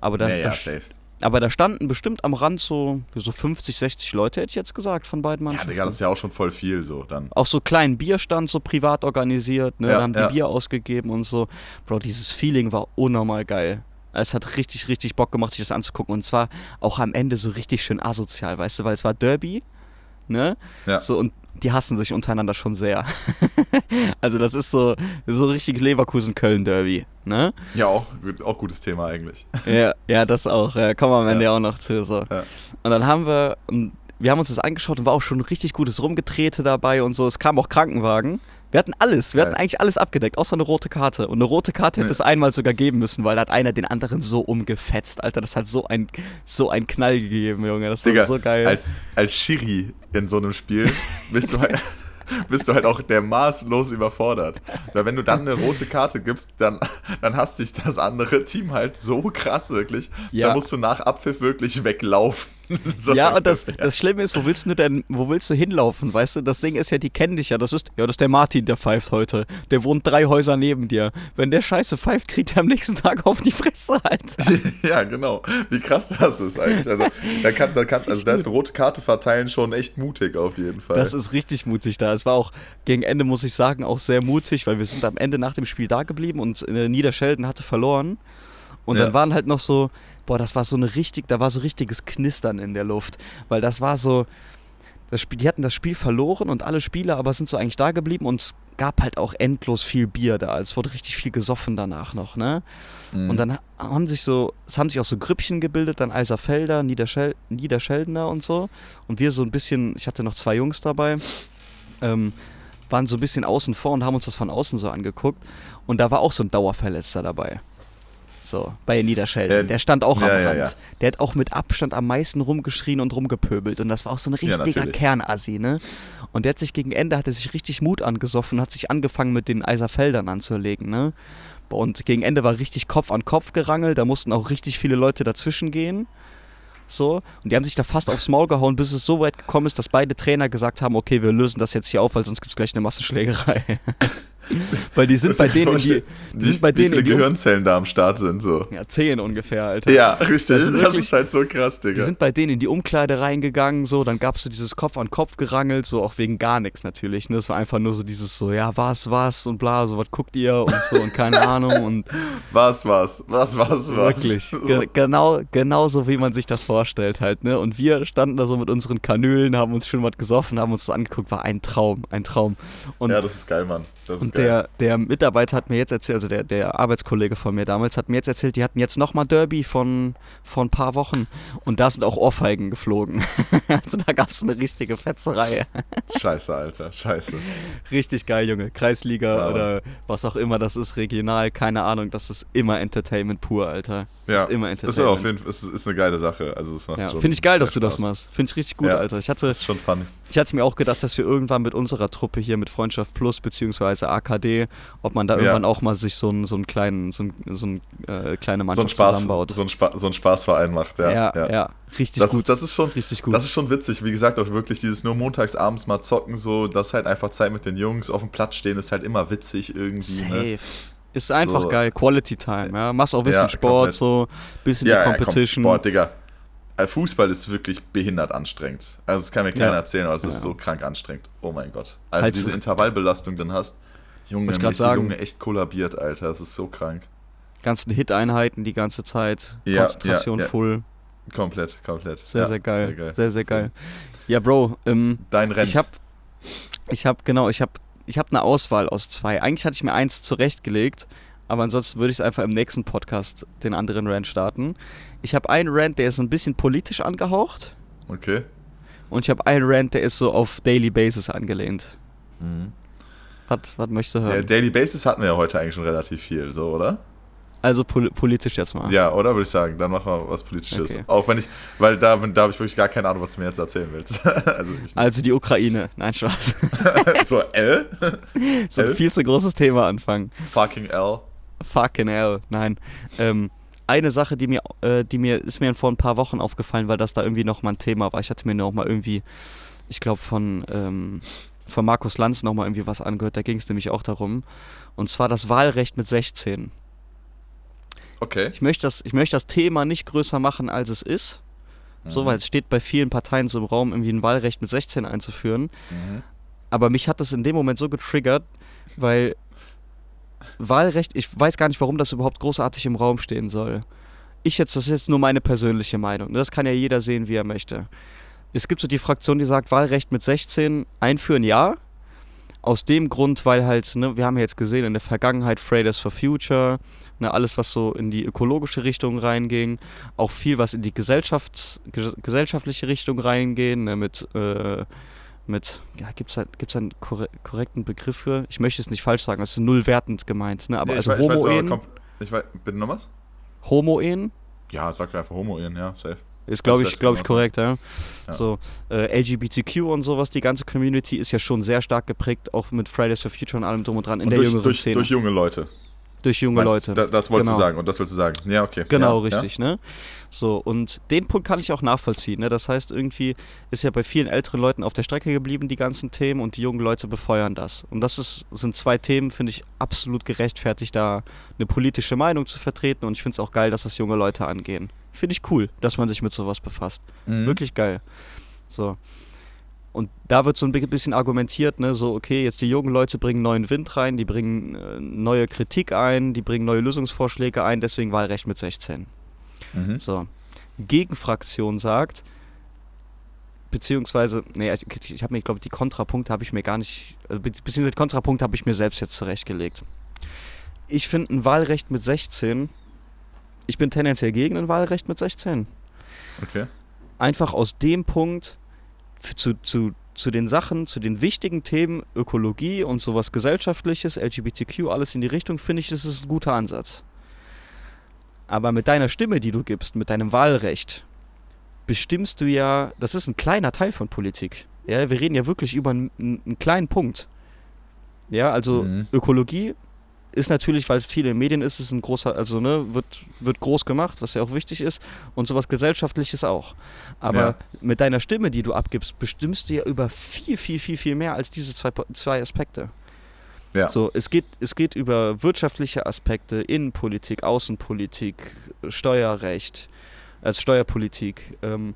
Aber da, ja, ja, da. Aber da standen bestimmt am Rand so, so 50, 60 Leute, hätte ich jetzt gesagt, von beiden Ja, Mannschaften. Digga, das ist ja auch schon voll viel so dann. auch so kleinen Bierstand, so privat organisiert, ne? Ja, da haben die ja. Bier ausgegeben und so. Bro, dieses Feeling war unnormal geil. Es hat richtig, richtig Bock gemacht, sich das anzugucken. Und zwar auch am Ende so richtig schön asozial, weißt du, weil es war Derby, ne? Ja. So, und die hassen sich untereinander schon sehr. also das ist so, so richtig Leverkusen-Köln-Derby, ne? Ja, auch, auch gutes Thema eigentlich. Ja, ja, das auch. Ja, kommen wir am Ende Ja. auch noch zu. So. Ja. Und dann haben wir, und wir haben uns das angeschaut und war auch schon richtig gutes Rumgetrete dabei und so. Es kam auch Krankenwagen. Wir hatten alles, wir hatten eigentlich alles abgedeckt, außer eine rote Karte. Und eine rote Karte hätte es einmal sogar geben müssen, weil da hat einer den anderen so umgefetzt, Alter. Das hat so ein, so ein Knall gegeben, Junge. Das war Digga, so geil. als, als Schiri in so einem Spiel bist du halt. Bist du halt auch der maßlos überfordert. Weil wenn du dann eine rote Karte gibst, dann, dann hasst dich das andere Team halt so krass wirklich. Ja. Da musst du nach Abpfiff wirklich weglaufen. So ja, und das, das Schlimme ist, wo willst du denn, wo willst du hinlaufen, weißt du? Das Ding ist ja, die kennen dich ja. Das ist, ja, das ist der Martin, der pfeift heute. Der wohnt drei Häuser neben dir. Wenn der Scheiße pfeift, kriegt er am nächsten Tag auf die Fresse, Alter. Ja, genau. Wie krass das ist eigentlich. Also, da, kann, da, kann, also da ist eine rote Karte verteilen schon echt mutig auf jeden Fall. Das ist richtig mutig da. Es war auch gegen Ende, muss ich sagen, auch sehr mutig, weil wir sind am Ende nach dem Spiel da geblieben und äh, Niederschelden hatte verloren. Und Ja. dann waren halt noch so, boah, das war so eine richtig, da war so richtiges Knistern in der Luft. Weil das war so, das Spiel, die hatten das Spiel verloren und alle Spieler aber sind so eigentlich da geblieben und es gab halt auch endlos viel Bier da. Es wurde richtig viel gesoffen danach noch, ne? Mhm. Und dann ha- haben sich so, es haben sich auch so Grüppchen gebildet, dann Eiserfelder, Niederschel Niederscheldener und so. Und wir so ein bisschen, ich hatte noch zwei Jungs dabei, ähm, waren so ein bisschen außen vor und haben uns das von außen so angeguckt. Und da war auch so ein Dauerverletzter dabei. So, bei Niederschelden. Äh, der stand auch am ja, ja, Rand. ja. Der hat auch mit Abstand am meisten rumgeschrien und rumgepöbelt. Und das war auch so ein Ja, richtiger natürlich. Kernassi, ne? Und der hat sich gegen Ende, hat er sich richtig Mut angesoffen und hat sich angefangen mit den Eiserfeldern anzulegen, ne? Und gegen Ende war richtig Kopf an Kopf gerangelt, da mussten auch richtig viele Leute dazwischen gehen. So, und die haben sich da fast aufs Maul gehauen, bis es so weit gekommen ist, dass beide Trainer gesagt haben, okay, wir lösen das jetzt hier auf, weil sonst gibt es gleich eine Massenschlägerei. Weil die sind bei denen, die, die sind bei wie denen viele in die, Gehirnzellen da am Start sind, so. ja, zehn ungefähr, Alter. Ja, richtig. Das, sind wirklich- ist halt so krass, Die Digga. sind bei denen in die Umkleide reingegangen, so, dann gab's so dieses Kopf an Kopf gerangelt, so auch wegen gar nichts natürlich, ne? Es war einfach nur so dieses so, ja, was, was und bla, so, was guckt ihr und so und keine Ahnung und Was, was, was, was, was. wirklich, ge genau, genauso wie man sich das vorstellt halt, ne? Und wir standen da so mit unseren Kanülen, haben uns schon was gesoffen, haben uns das angeguckt, war ein Traum, ein Traum. Und Ja, das ist geil, Mann. Das Und geil. der, der Mitarbeiter hat mir jetzt erzählt, also der, der Arbeitskollege von mir damals, hat mir jetzt erzählt, die hatten jetzt nochmal Derby von, von ein paar Wochen und da sind auch Ohrfeigen geflogen. also da gab es eine richtige Fetzerei. Scheiße, Alter. Scheiße. Richtig geil, Junge. Kreisliga Ja, oder was auch immer das ist, regional, keine Ahnung. Das ist immer Entertainment pur, Alter. Das Ja, ist immer das Entertainment. ist auf jeden Fall ist, ist eine geile Sache. Also, es macht ja, schon Finde ich geil, dass du das Spaß. machst. Finde ich richtig gut, Ja. Alter. Ich hatte, Das ist schon funny. ich hatte mir auch gedacht, dass wir irgendwann mit unserer Truppe hier mit Freundschaft Plus beziehungsweise AKD, ob man da Ja. irgendwann auch mal sich so einen, so einen kleinen, so, einen, so einen, äh, kleine So ein, Mannschaft Spaß, zusammenbaut. so, ein Spa so ein Spaßverein macht, ja. ja, ja, richtig Das, gut. ist, das ist schon. richtig gut. Das ist schon witzig, wie gesagt, auch wirklich dieses nur montags abends mal zocken, so, das halt einfach Zeit mit den Jungs auf dem Platz stehen, ist halt immer witzig irgendwie. Ne? Safe. Ist einfach So. geil. Quality Time, ja. Machst auch ein bisschen Ja, Sport, so, bisschen Ja, die ja, komm, Competition. boah, Digga. Äh, Fußball ist wirklich behindert anstrengend. Also, das kann mir keiner Ja. erzählen, aber es ist Ja. so krank anstrengend. Oh mein Gott. Also, Halt diese so- Intervallbelastung dann hast. Junge, ich sagen. Lunge echt kollabiert, Alter. Das ist so krank. ganzen Hit-Einheiten die ganze Zeit. Ja, Konzentration ja, ja. full. Komplett, komplett. Sehr, sehr geil. Sehr geil. Sehr, sehr geil. Ja, Bro, ähm, Dein Rennen. ich hab, ich hab, genau, ich hab, ich hab eine Auswahl aus zwei. Eigentlich hatte ich mir eins zurechtgelegt, aber ansonsten würde ich es einfach im nächsten Podcast den anderen Rant starten. Ich habe einen Rant, der ist ein bisschen politisch angehaucht Okay. und ich habe einen Rant, der ist so auf Daily Basis angelehnt. Mhm. Was, was möchtest du Ja, hören? Daily Basis hatten wir ja heute eigentlich schon relativ viel, so, oder? Also pol politisch jetzt mal. Ja, oder würde ich sagen. Dann machen wir was Politisches. Okay. Auch wenn ich, weil da, da habe ich wirklich gar keine Ahnung, was du mir jetzt erzählen willst. also Also die Ukraine. Nein, Spaß. so L? so ein Elf? viel zu großes Thema anfangen. Fucking L. Fucking hell. Nein. Ähm, eine Sache, die mir, äh, die mir, ist mir vor ein paar Wochen aufgefallen, weil das da irgendwie noch mal ein Thema war. Ich hatte mir noch mal irgendwie, ich glaube von, ähm, von Markus Lanz noch mal irgendwie was angehört. Da ging es nämlich auch darum. Und zwar das Wahlrecht mit 16. Okay. Ich möchte das, ich möchte das Thema nicht größer machen, als es ist. So, Mhm. weil es steht bei vielen Parteien so im Raum, irgendwie ein Wahlrecht mit 16 einzuführen. Mhm. Aber mich hat das in dem Moment so getriggert, weil Wahlrecht, ich weiß gar nicht, warum das überhaupt großartig im Raum stehen soll. Ich jetzt, das ist jetzt nur meine persönliche Meinung. ne? Das kann ja jeder sehen, wie er möchte. Es gibt so die Fraktion, die sagt, Wahlrecht mit 16 einführen, ja. Aus dem Grund, weil halt, ne, wir haben ja jetzt gesehen in der Vergangenheit Fridays for Future, ne, alles, was so in die ökologische Richtung reinging, auch viel, was in die Gesellschaft, ges gesellschaftliche Richtung reingehen, ne, mit, äh, mit, ja, gibt es gibt's einen korre korrekten Begriff für? Ich möchte es nicht falsch sagen, das ist null wertend gemeint, ne, aber Nee, also ich weiß, Homo-Ehen, ich weiß, bitte noch was? Homo-Ehen, Ja, sag einfach Homo-Ehen, ja, safe. Ist, glaube Ich glaube ich, korrekt, ja. Ja. So, äh, LGBTQ und sowas, die ganze Community ist ja schon sehr stark geprägt, auch mit Fridays for Future und allem drum und dran in Und der durch, jüngeren durch, Szene. durch junge Leute. durch junge Meinst- Leute. Da, das wolltest Genau. du sagen und das willst du sagen. Ja, okay. Genau, ja, richtig, ne? So, und den Punkt kann ich auch nachvollziehen, ne? Das heißt, irgendwie ist ja bei vielen älteren Leuten auf der Strecke geblieben, die ganzen Themen, und die jungen Leute befeuern das. Und das ist, sind zwei Themen, finde ich, absolut gerechtfertigt, da eine politische Meinung zu vertreten. Und ich finde es auch geil, dass das junge Leute angehen. Finde ich cool, dass man sich mit sowas befasst. Mhm. Wirklich geil. So. Und da wird so ein bi- bisschen argumentiert, ne, so, okay, jetzt die jungen Leute bringen neuen Wind rein, die bringen äh, neue Kritik ein, die bringen neue Lösungsvorschläge ein, deswegen Wahlrecht mit 16. Mhm. So. Gegenfraktion sagt, beziehungsweise, nee, ich, ich habe mir, glaube die Kontrapunkte habe ich mir gar nicht, also, be- beziehungsweise Kontrapunkte habe ich mir selbst jetzt zurechtgelegt. Ich finde ein Wahlrecht mit 16, ich bin tendenziell gegen ein Wahlrecht mit 16 Okay. einfach aus dem Punkt zu, zu, zu den Sachen, zu den wichtigen Themen Ökologie und sowas Gesellschaftliches, LGBTQ, alles in die Richtung, finde ich, das ist ein guter Ansatz. Aber mit deiner Stimme, die du gibst, mit deinem Wahlrecht, bestimmst du ja, das ist ein kleiner Teil von Politik. Ja, wir reden ja wirklich über einen, einen kleinen Punkt. Ja, also Mhm. Ökologie ist natürlich, weil es viel in Medien ist, ist ein großer, also ne, wird, wird groß gemacht, was ja auch wichtig ist, und sowas Gesellschaftliches auch. Aber Ja. mit deiner Stimme, die du abgibst, bestimmst du ja über viel, viel, viel, viel mehr als diese zwei, zwei Aspekte. Ja. So, es geht, es geht über wirtschaftliche Aspekte, Innenpolitik, Außenpolitik, Steuerrecht, als Steuerpolitik. Ähm,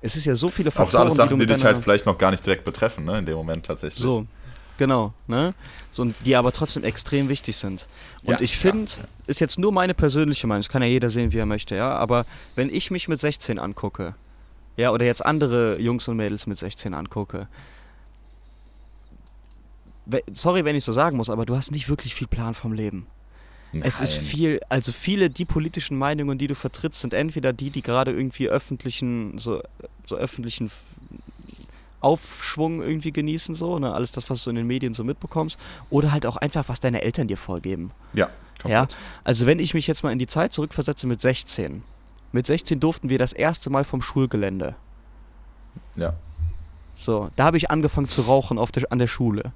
es ist ja so viele Auch Faktoren, alles Sachen, die, du dich halt vielleicht noch gar nicht direkt betreffen, ne, in dem Moment tatsächlich. so, genau, ne? So, und die aber trotzdem extrem wichtig sind. Und Ja, ich finde, ja. ist jetzt nur meine persönliche Meinung, das kann ja jeder sehen, wie er möchte, ja, aber wenn ich mich mit 16 angucke, ja, oder jetzt andere Jungs und Mädels mit 16 angucke, we- sorry, wenn ich so sagen muss, aber du hast nicht wirklich viel Plan vom Leben. Es ist Nein. viel, also viele die politischen Meinungen, die du vertrittst, sind entweder die, die gerade irgendwie öffentlichen, so, so öffentlichen Aufschwung irgendwie genießen, so, ne, alles das, was du in den Medien so mitbekommst, oder halt auch einfach, was deine Eltern dir vorgeben. Ja, Ja, komplett. also wenn ich mich jetzt mal in die Zeit zurückversetze mit 16. Mit 16 durften wir das erste Mal vom Schulgelände. ja. So, da habe ich angefangen zu rauchen auf der, an der Schule.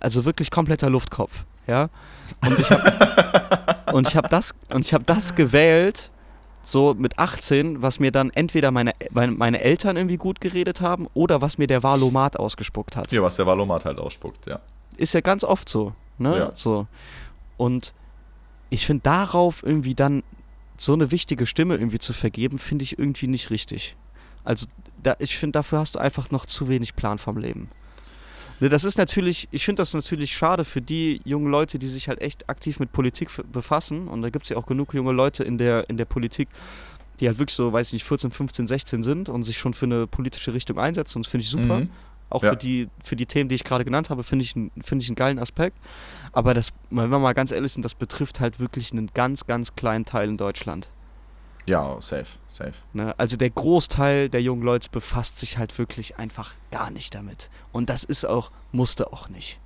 Also wirklich kompletter Luftkopf, ja. Und ich habe habe das und ich habe das gewählt, so mit 18, was mir dann entweder meine, meine, Eltern irgendwie gut geredet haben oder was mir der Valomat ausgespuckt hat. Hier, was der Valomat halt ausspuckt, ja. Ist ja ganz oft so, ne? Ja. So. Und ich finde darauf irgendwie dann so eine wichtige Stimme irgendwie zu vergeben, finde ich irgendwie nicht richtig. Also da, ich finde, dafür hast du einfach noch zu wenig Plan vom Leben. Ne, das ist natürlich, ich finde das natürlich schade für die jungen Leute, die sich halt echt aktiv mit Politik befassen. Und da gibt es ja auch genug junge Leute in der, in der Politik, die halt wirklich so, weiß ich nicht, 14, 15, 16 sind und sich schon für eine politische Richtung einsetzen. Und das finde ich super. Mhm. Auch Ja. für, die, für die Themen, die ich gerade genannt habe, finde ich, finde ich einen geilen Aspekt. Aber das, wenn wir mal ganz ehrlich sind, das betrifft halt wirklich einen ganz, ganz kleinen Teil in Deutschland. Ja, safe, safe. Ne? Also der Großteil der jungen Leute befasst sich halt wirklich einfach gar nicht damit. Und das ist auch, musste auch nicht.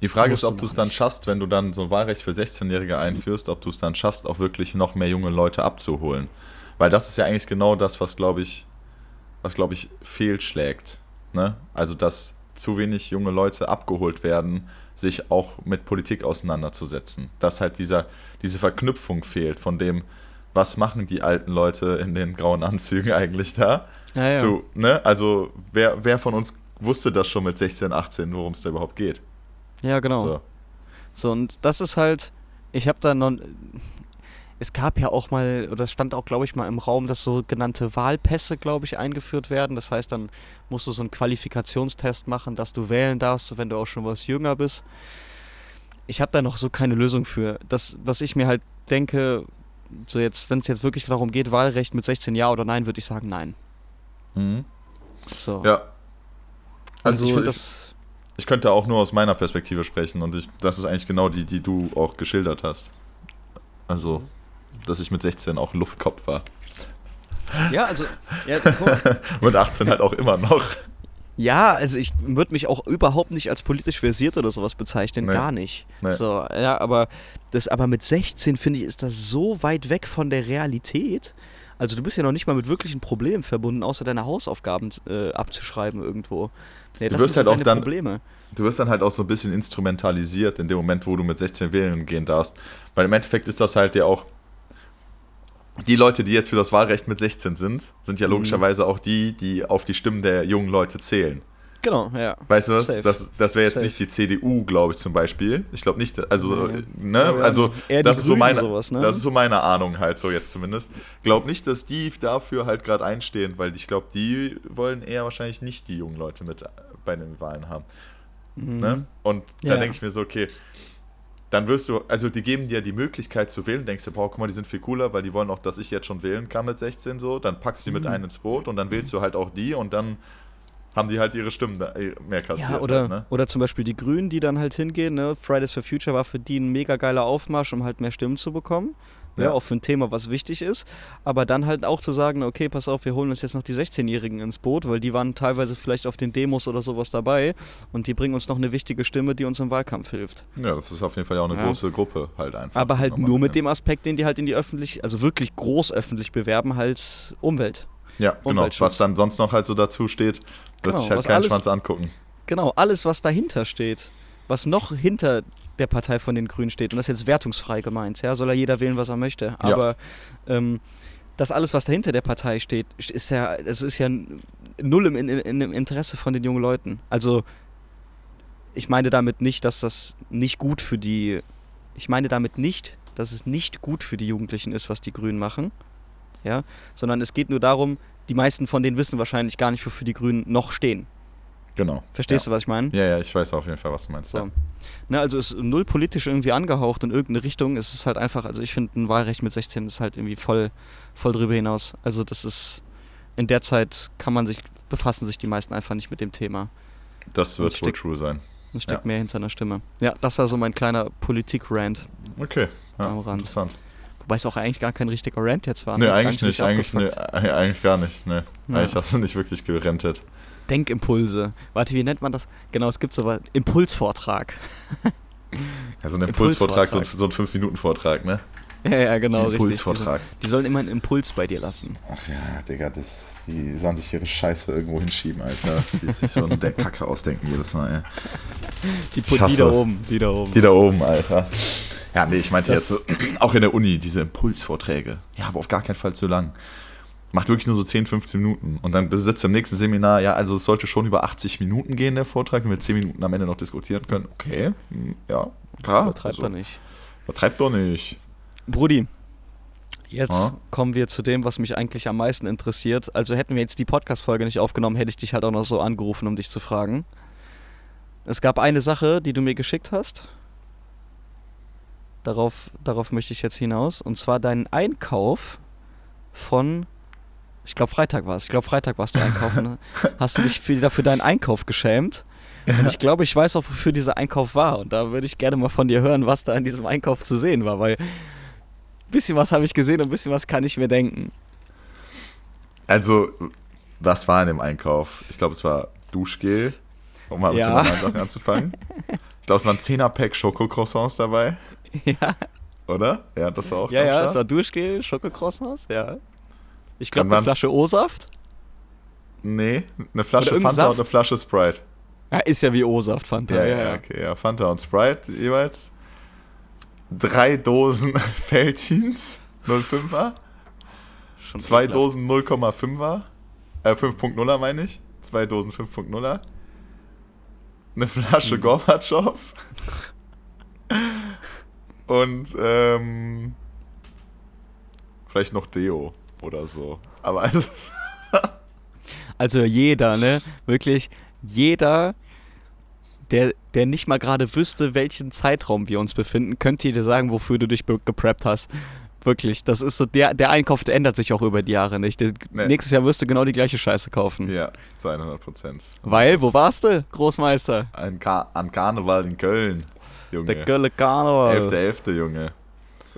Die Frage ist, ob du es dann schaffst, wenn du dann so ein Wahlrecht für 16-Jährige einführst, ob du es dann schaffst, auch wirklich noch mehr junge Leute abzuholen. Weil das ist ja eigentlich genau das, was, glaube ich, was, glaube ich, fehlschlägt. Ne? Also, dass zu wenig junge Leute abgeholt werden, sich auch mit Politik auseinanderzusetzen. Dass halt dieser, diese Verknüpfung fehlt von dem, was machen die alten Leute in den grauen Anzügen eigentlich da? Ja, ja. Zu, ne? Also, wer, wer von uns wusste das schon mit 16, 18, worum es da überhaupt geht? ja genau. So. So, und das ist halt, ich habe da noch, es gab ja auch mal, oder es stand auch, glaube ich, mal im Raum, dass sogenannte Wahlpässe, glaube ich, eingeführt werden. Das heißt, dann musst du so einen Qualifikationstest machen, dass du wählen darfst, wenn du auch schon was jünger bist. Ich habe da noch so keine Lösung für. Das, was ich mir halt denke, so jetzt, wenn es jetzt wirklich darum geht, Wahlrecht mit 16 Ja oder Nein, würde ich sagen Nein. Mhm. So. Ja. also ich ich, finde das, ich könnte auch nur aus meiner Perspektive sprechen und ich, das ist eigentlich genau die, die du auch geschildert hast. Also, dass ich mit 16 auch Luftkopf war. ja, also, ja, mal, Mit 18 halt auch immer noch. Ja, also ich würde mich auch überhaupt nicht als politisch versiert oder sowas bezeichnen, Nee. gar nicht. Nee. So, ja, aber das aber mit 16 finde ich ist das so weit weg von der Realität. Also du bist ja noch nicht mal mit wirklichen Problemen verbunden, außer deine Hausaufgaben äh, abzuschreiben irgendwo. Nee, das wirst sind halt auch dann- Probleme. Du wirst dann halt auch so ein bisschen instrumentalisiert in dem Moment, wo du mit 16 wählen gehen darfst. Weil im Endeffekt ist das halt ja auch. Die Leute, die jetzt für das Wahlrecht mit 16 sind, sind Mhm. ja logischerweise auch die, die auf die Stimmen der jungen Leute zählen. Genau, ja. Weißt du was? Safe. Das, das wäre jetzt Safe. nicht die CDU, glaube ich, zum Beispiel. Ich glaube nicht, also, Nee. ne, Ja, also, das ist, so meine, sowas, ne? das ist so meine Ahnung halt so jetzt zumindest. Glaub nicht, dass die dafür halt gerade einstehen, weil ich glaube, die wollen eher wahrscheinlich nicht die jungen Leute mit bei den Wahlen haben. Ne? Und Ja. dann denke ich mir so, okay, dann wirst du, also die geben dir die Möglichkeit zu wählen, denkst du, boah, guck mal, die sind viel cooler, weil die wollen auch, dass ich jetzt schon wählen kann mit 16 so, dann packst du die mit ein ins Boot und dann wählst du halt auch die und dann haben die halt ihre Stimmen äh, mehr kassiert. Ja, oder, halt, ne? oder zum Beispiel die Grünen, die dann halt hingehen. Ne? Fridays for Future war für die ein mega geiler Aufmarsch, um halt mehr Stimmen zu bekommen. Ja. Ja. auch für ein Thema, was wichtig ist. Aber dann halt auch zu sagen, okay, pass auf, wir holen uns jetzt noch die 16-Jährigen ins Boot, weil die waren teilweise vielleicht auf den Demos oder sowas dabei und die bringen uns noch eine wichtige Stimme, die uns im Wahlkampf hilft. Ja, das ist auf jeden Fall ja auch eine Ja. große Gruppe halt einfach. Aber halt nur mit dem. Aspekt, den die halt in die öffentlich, also wirklich groß öffentlich bewerben, halt Umwelt. Ja, genau. Was dann sonst noch halt so dazu steht, wird Genau, sich halt was kein alles- Schwanz angucken. Genau, alles, was dahinter steht, was noch hinter der Partei von den Grünen steht, und das ist jetzt wertungsfrei gemeint, ja, soll ja jeder wählen, was er möchte. Aber ähm, das alles, was dahinter der Partei steht, ist ja, es ist ja null im, in, im Interesse von den jungen Leuten. Also ich meine damit nicht, dass das nicht gut für die. Ich meine damit nicht, dass es nicht gut für die Jugendlichen ist, was die Grünen machen. Ja, sondern es geht nur darum, die meisten von denen wissen wahrscheinlich gar nicht, wofür die Grünen noch stehen. Genau. Verstehst ja. du, was ich meine? Ja, ja, ich weiß auf jeden Fall, was du meinst. So. Ja. Ne, also es ist null politisch irgendwie angehaucht in irgendeine Richtung. Es ist halt einfach, also ich finde, ein Wahlrecht mit 16 ist halt irgendwie voll, voll drüber hinaus. Also das ist, in der Zeit kann man sich, befassen sich die meisten einfach nicht mit dem Thema. Das wird wohl true sein. Es steckt Ja. mehr hinter einer Stimme. Ja, das war so mein kleiner Politik-Rant. Okay, ja, interessant. Wobei es auch eigentlich gar kein richtiger Rant jetzt war. Nee, ne? eigentlich nicht, eigentlich, äh, eigentlich gar nicht. Nee. Ja. Eigentlich hast du nicht wirklich gerentet. Denkimpulse. Warte, wie nennt man das? Genau, es gibt so was. Impulsvortrag. Also ein Impulsvortrag, so ein, Impulsvortrag. so ein 5-Minuten-Vortrag, ne? Ja, ja, genau, richtig. Impulsvortrag. Die, die sollen immer einen Impuls bei dir lassen. Ach ja, Digga, das, die sollen sich ihre Scheiße irgendwo hinschieben, Alter. Die sich so eine Kacke ausdenken jedes Mal, ey. Die, die da oben, die da oben. Die da oben, Alter. Ja, nee, ich meinte Das- jetzt so, auch in der Uni, diese Impulsvorträge. Ja, aber auf gar keinen Fall zu lang. Macht wirklich nur so 10, 15 Minuten. Und dann besitzt im nächsten Seminar, ja, also es sollte schon über 80 Minuten gehen, der Vortrag, wenn wir 10 Minuten am Ende noch diskutieren können. Okay, hm, ja, klar. Übertreibt also, doch nicht. Übertreibt doch nicht. Brudi, jetzt Ja? kommen wir zu dem, was mich eigentlich am meisten interessiert. Also hätten wir jetzt die Podcast-Folge nicht aufgenommen, hätte ich dich halt auch noch so angerufen, um dich zu fragen. Es gab eine Sache, die du mir geschickt hast. Darauf, darauf möchte ich jetzt hinaus. Und zwar deinen Einkauf von. Ich glaube, Freitag war es. Ich glaube, Freitag warst du einkaufen. Hast du dich für, dafür deinen Einkauf geschämt? Und ich glaube, ich weiß auch, wofür dieser Einkauf war. Und da würde ich gerne mal von dir hören, was da in diesem Einkauf zu sehen war, weil ein bisschen was habe ich gesehen und ein bisschen was kann ich mir denken. Also, was war in dem Einkauf? Ich glaube, es war Duschgel, um mal mit Ja. den Sachen anzufangen. Ich glaube, es waren 10er-Pack Schokocroissants dabei, Ja, oder? Ja, das war auch ja, ja, es war Duschgel, Schokocroissants, ja. Ich glaube, eine Flasche O-Saft. Nee, eine Flasche Fanta und Saft? eine Flasche Sprite. Ja, ist ja wie O-Saft, fand Ja, er. ja, okay, ja. Fanta und Sprite jeweils. Drei Dosen Feltins 05er. Schon Zwei ekelhaft. Dosen 0,5er. Äh, 5.0er meine ich. Zwei Dosen 5.0er. Eine Flasche Hm. Gorbatschow. Und, ähm. Vielleicht noch Deo oder so. Aber also, Also jeder, ne? Wirklich jeder, der, der nicht mal gerade wüsste, welchen Zeitraum wir uns befinden, könnte dir sagen, wofür du dich gepreppt hast. Wirklich, das ist so, der, der Einkauf, der ändert sich auch über die Jahre nicht. Der, Nee. Nächstes Jahr wirst du genau die gleiche Scheiße kaufen. ja, zu 100 Prozent. Weil, wo warst du, Großmeister? An, Kar an Karneval in Köln, Junge. Der Gölle Karneval. 11.11., Junge.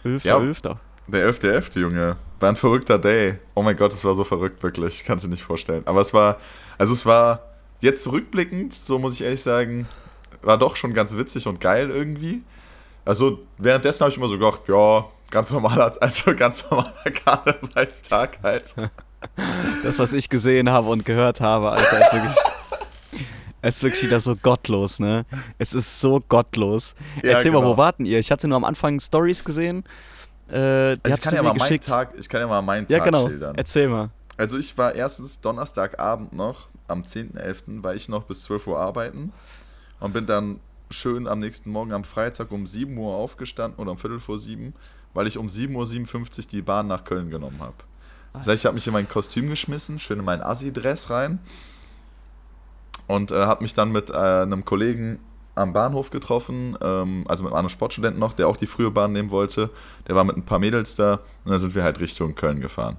Elfter, Ja. Elfter. Der 11.11., Junge. War ein verrückter Day. Oh mein Gott, es war so verrückt, wirklich. Kannst du nicht vorstellen. Aber es war, also es war jetzt rückblickend, so muss ich ehrlich sagen, war doch schon ganz witzig und geil irgendwie. Also währenddessen habe ich immer so gedacht, ja, ganz normaler, also ganz normaler Karnevalstag halt. Das, was ich gesehen habe und gehört habe, Alter, ist wirklich. Es ist wirklich wieder so gottlos, ne? Es ist so gottlos. Ja, Erzähl mal, genau. wo warten ihr? Ich hatte nur am Anfang Stories gesehen. Äh, die Also ich kann ja mal meinen geschickt. Tag, ich kann ja mal meinen ja, Tag genau. schildern. Erzähl mal. Also ich war erstens Donnerstagabend noch, am 10.11. war ich noch bis 12 Uhr arbeiten und bin dann schön am nächsten Morgen am Freitag um 7 Uhr aufgestanden oder um Viertel vor 7, weil ich um 7.57 Uhr die Bahn nach Köln genommen habe. Das heißt, ich habe mich in mein Kostüm geschmissen, schön in meinen Assi-Dress rein und äh, habe mich dann mit äh, einem Kollegen am Bahnhof getroffen, ähm, also mit einem anderen Sportstudenten noch, der auch die frühe Bahn nehmen wollte. Der war mit ein paar Mädels da und dann sind wir halt Richtung Köln gefahren.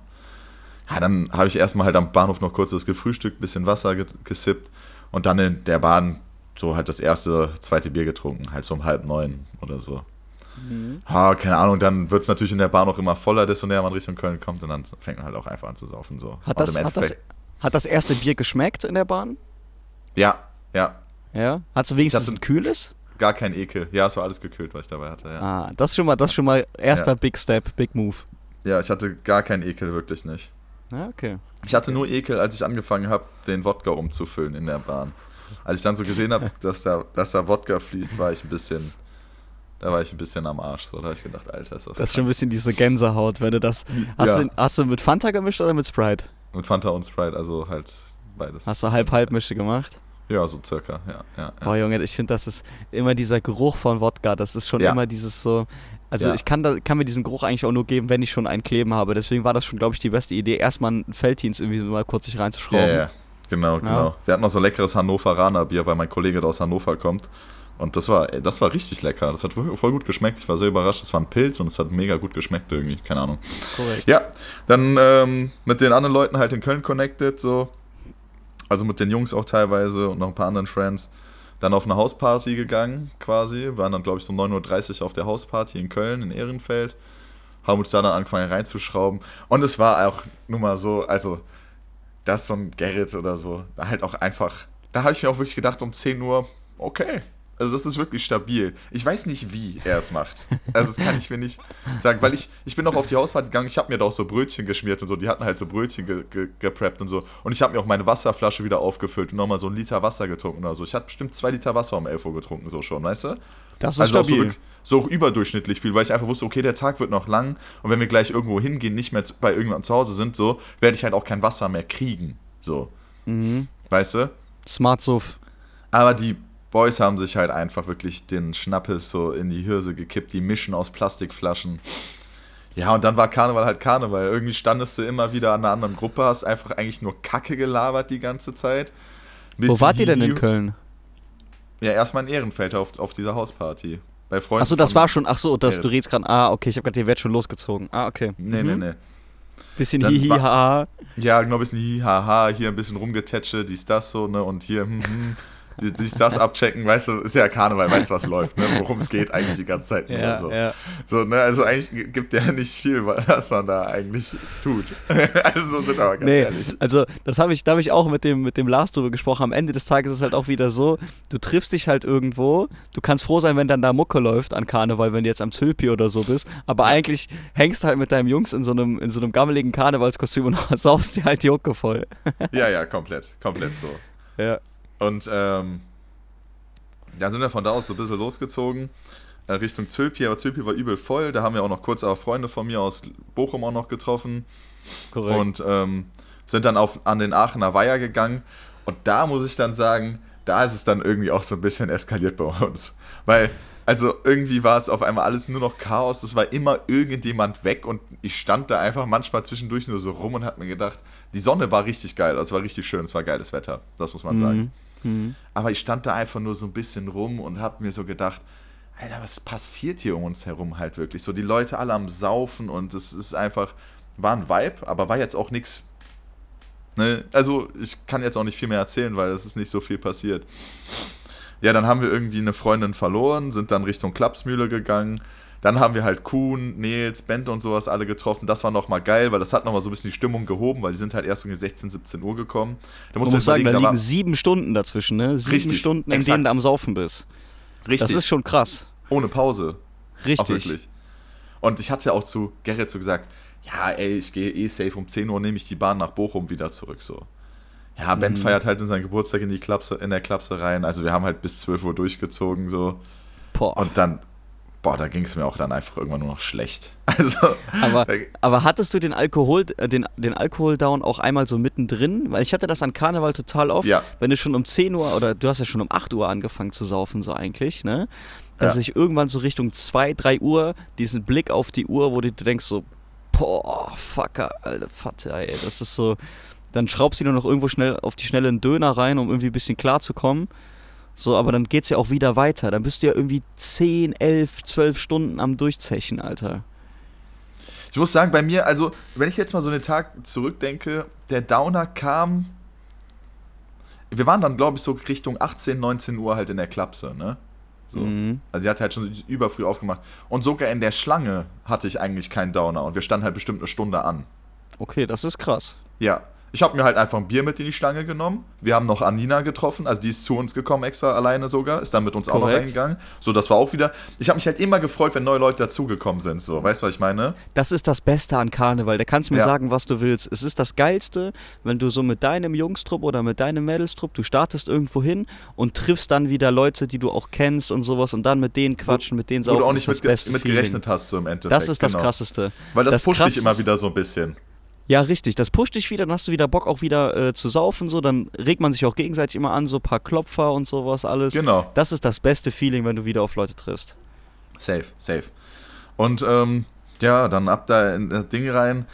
Ja, dann habe ich erstmal halt am Bahnhof noch kurz was gefrühstückt, bisschen Wasser ge gesippt und dann in der Bahn so halt das erste, zweite Bier getrunken, halt so um halb neun oder so. Ha, keine Ahnung, dann wird es natürlich in der Bahn auch immer voller, desto näher man Richtung Köln kommt und dann fängt man halt auch einfach an zu saufen. So. Hat das, hat, das, hat das erste Bier geschmeckt in der Bahn? Ja, ja, Ja. Hat es wenigstens ein kühles? gar kein Ekel. Ja, es war alles gekühlt, was ich dabei hatte, ja. Ah, das ist schon mal, das schon mal erster Ja. Big Step, Big Move. Ja, ich hatte gar keinen Ekel, wirklich nicht. Ja, okay. Ich hatte nur Ekel, als ich angefangen habe, den Wodka umzufüllen in der Bahn. Als ich dann so gesehen habe, dass da, dass da Wodka fließt, war ich ein bisschen, da war ich ein bisschen am Arsch. So, da habe ich gedacht, Alter, ist das, Das ist schon ein krank. bisschen diese Gänsehaut, wenn du das. Hast, Ja. du, hast du mit Fanta gemischt oder mit Sprite? Mit Fanta und Sprite, also halt beides. Hast du halb-halb Mische gemacht? Ja, so circa, ja. ja, ja. Boah, Junge, ich finde, das ist immer dieser Geruch von Wodka. Das ist schon Ja. immer dieses so. Also Ja. ich kann, da, kann mir diesen Geruch eigentlich auch nur geben, wenn ich schon einen kleben habe. Deswegen war das schon, glaube ich, die beste Idee, erstmal einen Felddienst irgendwie mal kurz sich Ja, reinzuschrauben. ja, genau, genau. Wir hatten noch so leckeres Hannoveraner Bier, weil mein Kollege da aus Hannover kommt. Und das war, das war richtig lecker. Das hat voll gut geschmeckt. Ich war sehr überrascht. Das war ein Pilz und es hat mega gut geschmeckt irgendwie. Keine Ahnung. Korrekt. Ja, dann ähm, mit den anderen Leuten halt in Köln connected, so. Also mit den Jungs auch teilweise und noch ein paar anderen Friends. Dann auf eine Hausparty gegangen, quasi. Wir waren dann, glaube ich, so 9.30 Uhr auf der Hausparty in Köln, in Ehrenfeld. Haben uns da dann angefangen reinzuschrauben. Und es war auch nur mal so, also, das so ein Gerrit oder so, halt auch einfach, da habe ich mir auch wirklich gedacht, um 10 Uhr, okay. Also das ist wirklich stabil. Ich weiß nicht, wie er es macht. Also das kann ich mir nicht sagen, weil ich, ich bin noch auf die Hausparty gegangen, ich habe mir da auch so Brötchen geschmiert und so, die hatten halt so Brötchen ge, ge, gepreppt und so. Und ich habe mir auch meine Wasserflasche wieder aufgefüllt und nochmal so einen Liter Wasser getrunken oder so. Ich hatte bestimmt zwei Liter Wasser um 11 Uhr getrunken, so schon, weißt du? Das ist Also auch so, stabil. wirklich- so überdurchschnittlich viel, weil ich einfach wusste, okay, der Tag wird noch lang und wenn wir gleich irgendwo hingehen, nicht mehr bei irgendjemandem zu Hause sind, so, werde ich halt auch kein Wasser mehr kriegen. So. mhm. Weißt du? Smart Suff. Aber die Boys haben sich halt einfach wirklich den Schnappes so in die Hirse gekippt, die mischen aus Plastikflaschen. Ja, und dann war Karneval halt Karneval. Irgendwie standest du immer wieder an einer anderen Gruppe, hast einfach eigentlich nur Kacke gelabert die ganze Zeit. Wo wart ihr denn in Hihi- Köln? Ja, erstmal in Ehrenfeld auf, auf dieser Hausparty. Bei Freunden. Achso, das war schon. Achso, das, du redest gerade. Ah, okay, ich habe gerade, ihr werdet schon losgezogen. Ah, okay. Nee, Mhm. nee, nee. Bisschen hihi, haha. Ja, genau, ein bisschen hihaha, hier ein bisschen rumgetätsche, dies, das so, ne, und hier, hm, hm, die- dies, das abchecken, weißt du, ist ja Karneval, weißt du, was läuft, ne, worum es geht eigentlich die ganze Zeit. nur Ja, so. ja. so, ne, also eigentlich gibt ja nicht viel, was man da eigentlich tut. also sind aber ganz Nee, ehrlich. also das habe ich, da habe ich auch mit dem, mit dem Lars drüber gesprochen. Am Ende des Tages ist es halt auch wieder so, du triffst dich halt irgendwo, du kannst froh sein, wenn dann da Mucke läuft an Karneval, wenn du jetzt am Zülpi oder so bist, aber eigentlich hängst du halt mit deinem Jungs in so einem, in so einem gammeligen Karnevalskostüm und saufst dir halt die Hucke voll. Ja, ja, komplett, komplett so. Ja. Und ähm, da sind wir von da aus so ein bisschen losgezogen. äh, Richtung Zülpi, aber Zülpi war übel voll. Da haben wir auch noch kurz auch Freunde von mir aus Bochum auch noch getroffen. Korrekt. und ähm, sind dann auf, an den Aachener Weiher gegangen. Und da muss ich dann sagen, da ist es dann irgendwie auch so ein bisschen eskaliert bei uns. Weil, also irgendwie war es auf einmal alles nur noch Chaos. Es war immer irgendjemand weg und ich stand da einfach manchmal zwischendurch nur so rum und hab mir gedacht, die Sonne war richtig geil. Es war richtig schön, es war geiles Wetter. Das muss man sagen. Mhm. Aber ich stand da einfach nur so ein bisschen rum und hab mir so gedacht, Alter, was passiert hier um uns herum halt wirklich? So die Leute alle am Saufen und es ist einfach, war ein Vibe, aber war jetzt auch nichts. Ne? Also ich kann jetzt auch nicht viel mehr erzählen, weil es ist nicht so viel passiert. Ja, dann haben wir irgendwie eine Freundin verloren, sind dann Richtung Klapsmühle gegangen. Dann haben wir halt Kuhn, Nils, Bente und sowas alle getroffen. Das war nochmal geil, weil das hat nochmal so ein bisschen die Stimmung gehoben, weil die sind halt erst um 16, 17 Uhr gekommen. Da Man musst du muss sagen, da liegen sieben Stunden dazwischen, ne? Sieben Richtig, Stunden, in exakt. denen du am Saufen bist. richtig, Das ist schon krass. ohne Pause. Auch Richtig. wirklich. Und ich hatte auch zu Gerrit so gesagt, ja, ey, ich gehe eh safe um 10 Uhr, nehme ich die Bahn nach Bochum wieder zurück, so. Ja, Ben Mhm. feiert halt in seinen Geburtstag in, die Klapse, in der Klapse rein, also wir haben halt bis 12 Uhr durchgezogen, so. Boah. Und dann, boah, da ging es mir auch dann einfach irgendwann nur noch schlecht. Also, Aber, da- aber hattest du den Alkohol, äh, den, den Alkoholdown auch einmal so mittendrin? Weil ich hatte das an Karneval total oft, Ja. wenn du schon um 10 Uhr oder du hast ja schon um 8 Uhr angefangen zu saufen, so eigentlich, ne? Dass Ja. ich irgendwann so Richtung 2, 3 Uhr diesen Blick auf die Uhr, wo du denkst so, boah, fucker, alter Vater, ey, das ist so, dann schraubst du dir noch irgendwo schnell auf die Schnelle einen Döner rein, um irgendwie ein bisschen klar zu kommen. So, aber dann geht's ja auch wieder weiter. Dann bist du ja irgendwie 10, 11, 12 Stunden am Durchzechen, Alter. ich muss sagen, bei mir, also, wenn ich jetzt mal so einen Tag zurückdenke, der Downer kam, wir waren dann, glaube ich, so Richtung 18, 19 Uhr halt in der Klapse, ne? So. Mhm. Also sie hat halt schon überfrüh aufgemacht. Und sogar in der Schlange hatte ich eigentlich keinen Downer und wir standen halt bestimmt eine Stunde an. Okay, das ist krass. Ja. Ich habe mir halt einfach ein Bier mit in die Schlange genommen. Wir haben noch Anina getroffen, also die ist zu uns gekommen extra alleine sogar, ist dann mit uns auch noch Korrekt. reingegangen. So, das war auch wieder. Ich habe mich halt immer gefreut, wenn neue Leute dazugekommen sind. So, weißt du, was ich meine? Das ist das Beste an Karneval. Da kannst du mir Ja. sagen, was du willst. Es ist das Geilste, wenn du so mit deinem Jungstrupp oder mit deinem Mädelstrupp, du startest irgendwo hin und triffst dann wieder Leute, die du auch kennst und sowas und dann mit denen quatschen, mit denen Wo saufen. du auch nicht mit, ge- mit Feeling. gerechnet hast, so im Endeffekt. Das ist das genau. Krasseste. Weil das, Das pusht dich immer wieder so ein bisschen. Ja, richtig. Das pusht dich wieder, dann hast du wieder Bock auch wieder äh, zu saufen, so. Dann regt man sich auch gegenseitig immer an, so ein paar Klopfer und sowas alles. Genau. Das ist das beste Feeling, wenn du wieder auf Leute triffst. Safe, safe. Und ähm, ja, dann ab da in das Ding rein.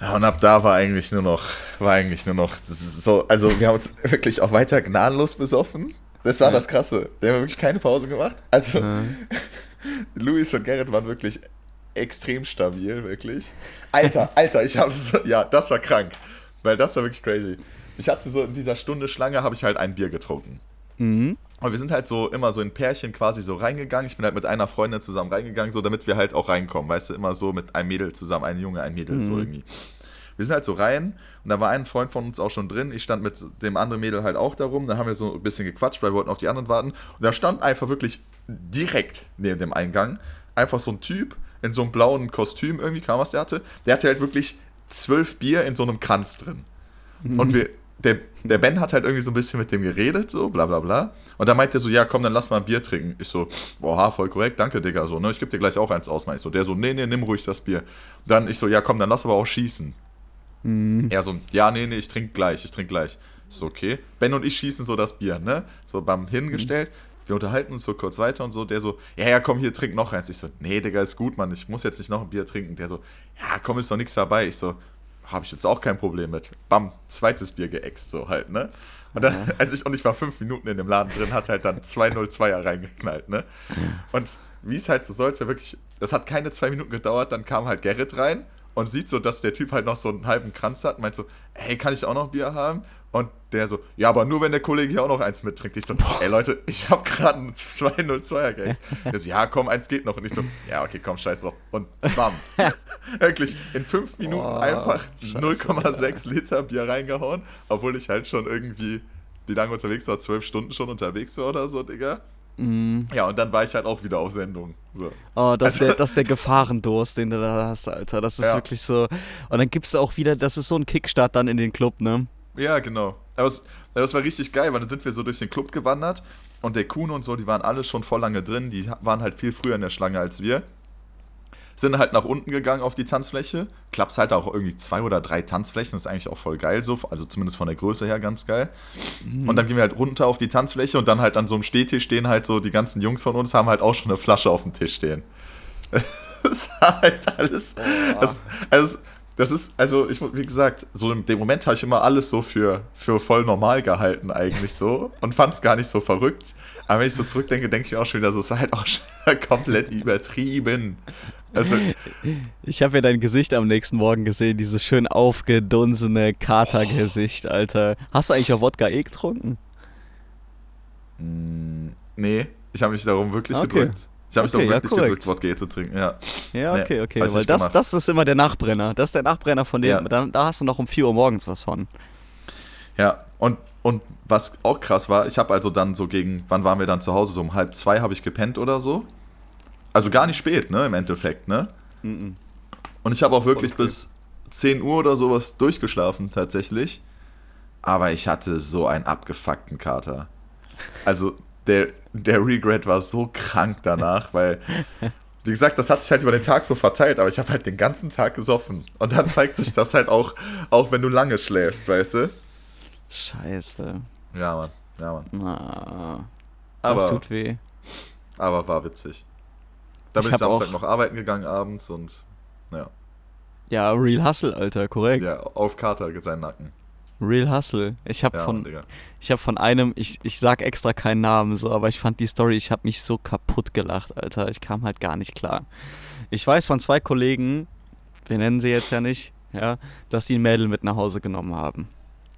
Ja, und ab da war eigentlich nur noch, war eigentlich nur noch, so, also wir haben uns wirklich auch weiter gnadenlos besoffen. Das war Ja. das Krasse. Wir haben wirklich keine Pause gemacht. Also, Ja. Luis und Gerrit waren wirklich extrem stabil, wirklich. Alter, Alter, ich habe so, ja, das war krank. Weil das war wirklich crazy. Ich hatte so in dieser Stunde Schlange, habe ich halt ein Bier getrunken. Mhm. Und wir sind halt so immer so in Pärchen quasi so reingegangen. Ich bin halt mit einer Freundin zusammen reingegangen, so damit wir halt auch reinkommen. Weißt du, immer so mit einem Mädel zusammen, ein Junge, ein Mädel, so Mhm. irgendwie. Wir sind halt so rein und da war ein Freund von uns auch schon drin. Ich stand mit dem anderen Mädel halt auch darum. Da haben wir so ein bisschen gequatscht, weil wir wollten auf die anderen warten. Und da stand einfach wirklich direkt neben dem Eingang einfach so ein Typ in so einem blauen Kostüm, irgendwie kam was der hatte. Der hatte halt wirklich zwölf Bier in so einem Kranz drin. Und wir, der, der Ben hat halt irgendwie so ein bisschen mit dem geredet, so, bla bla bla. Und dann meinte er so, ja, komm, dann lass mal ein Bier trinken. Ich so, boah, voll korrekt, danke, Digga, so, ne, ich geb dir gleich auch eins aus, mein ich so. Der so, nee, nee, nimm ruhig das Bier. Dann ich so, ja, komm, dann lass aber auch schießen. Er so, ja, nee, nee, ich trink gleich, ich trink gleich. Ich so, okay. Ben und ich schießen so das Bier, ne? So beim Hingestellt. Wir unterhalten uns so kurz weiter und so. Der so, ja, ja, komm, hier, trink noch eins. Ich so, nee, Digga, ist gut, Mann, ich muss jetzt nicht noch ein Bier trinken. Der so, ja, komm, ist doch nichts dabei. Ich so, habe ich jetzt auch kein Problem mit. Bam, zweites Bier geäxt, so halt, ne? Und dann, als ich, und ich war fünf Minuten in dem Laden drin, hat halt dann 202er reingeknallt, ne? Und wie es halt so sollte, wirklich, das hat keine zwei Minuten gedauert, dann kam halt Gerrit rein und sieht so, dass der Typ halt noch so einen halben Kranz hat, meint so, hey, kann ich auch noch Bier haben? Und der so, ja, aber nur wenn der Kollege hier auch noch eins mittrinkt. Ich so, ey Leute, ich habe gerade einen 202er Gags. Der so, ja, komm, eins geht noch. Und ich so, ja, okay, komm, scheiß drauf. Und bam. Wirklich, in fünf Minuten Boah, einfach scheiße, 0,6 Liter Bier reingehauen, obwohl ich halt schon irgendwie, wie lange unterwegs war, zwölf Stunden schon unterwegs war oder so, Digga. Mhm. Ja, und dann war ich halt auch wieder auf Sendung. So. Oh, das ist Also- der, das der Gefahrendurst, den du da hast, Alter. Das ist Ja. wirklich so. Und dann gibst du auch wieder, das ist so ein Kickstart dann in den Club, ne? Ja, genau. Aber es, ja, das war richtig geil, weil dann sind wir so durch den Club gewandert und der Kuhn und so, die waren alle schon voll lange drin, die waren halt viel früher in der Schlange als wir. Sind halt nach unten gegangen auf die Tanzfläche. Klappst halt auch irgendwie zwei oder drei Tanzflächen, das ist eigentlich auch voll geil so, also zumindest von der Größe her ganz geil. Und dann gehen wir halt runter auf die Tanzfläche und dann halt an so einem Stehtisch stehen halt so die ganzen Jungs von uns, haben halt auch schon eine Flasche auf dem Tisch stehen. Das war halt alles. Das, also, das ist, also ich, wie gesagt, so in dem Moment habe ich immer alles so für, für voll normal gehalten, eigentlich so. Und fand es gar nicht so verrückt. Aber wenn ich so zurückdenke, denke ich auch schon wieder, das ist halt auch schon komplett übertrieben. Also, Ich habe ja dein Gesicht am nächsten Morgen gesehen, dieses schön aufgedunsene Katergesicht, Alter. Hast du eigentlich auch Wodka E getrunken? mh, nee, ich habe mich darum wirklich Okay. gedrückt. Ich habe mich Okay, ja, wirklich korrekt. gedrückt, Wodka zu trinken, ja. Ja, Nee, okay, okay. hab ich Weil das, gemacht. das ist immer der Nachbrenner. Das ist der Nachbrenner von dem. Ja. Da, da hast du noch um 4 Uhr morgens was von. Ja, und, und was auch krass war, ich habe also dann so gegen, wann waren wir dann zu Hause? So um halb zwei habe ich gepennt oder so. Also gar nicht spät, ne, im Endeffekt, ne? Mhm. Und ich habe auch wirklich cool. bis 10 Uhr oder sowas durchgeschlafen, tatsächlich. Aber ich hatte so einen abgefuckten Kater. Also, der, der Regret war so krank danach, weil, wie gesagt, das hat sich halt über den Tag so verteilt, aber ich habe halt den ganzen Tag gesoffen. Und dann zeigt sich das halt auch, auch wenn du lange schläfst, weißt du? Scheiße. Ja, Mann. Ja, Mann. Na, das Aber, tut weh. aber war witzig. Da Ich bin ich, hab Samstag auch- noch arbeiten gegangen abends und ja, Ja, Real Hustle, Alter, korrekt. ja auf Kater sein Nacken. Real Hustle. Ich habe Ja, von, Digga. ich habe von einem, ich, ich sag extra keinen Namen, so, aber ich fand die Story, ich habe mich so kaputt gelacht, Alter. Ich kam halt gar nicht klar. Ich weiß von zwei Kollegen, wir nennen sie jetzt ja nicht, ja, dass sie ein Mädel mit nach Hause genommen haben.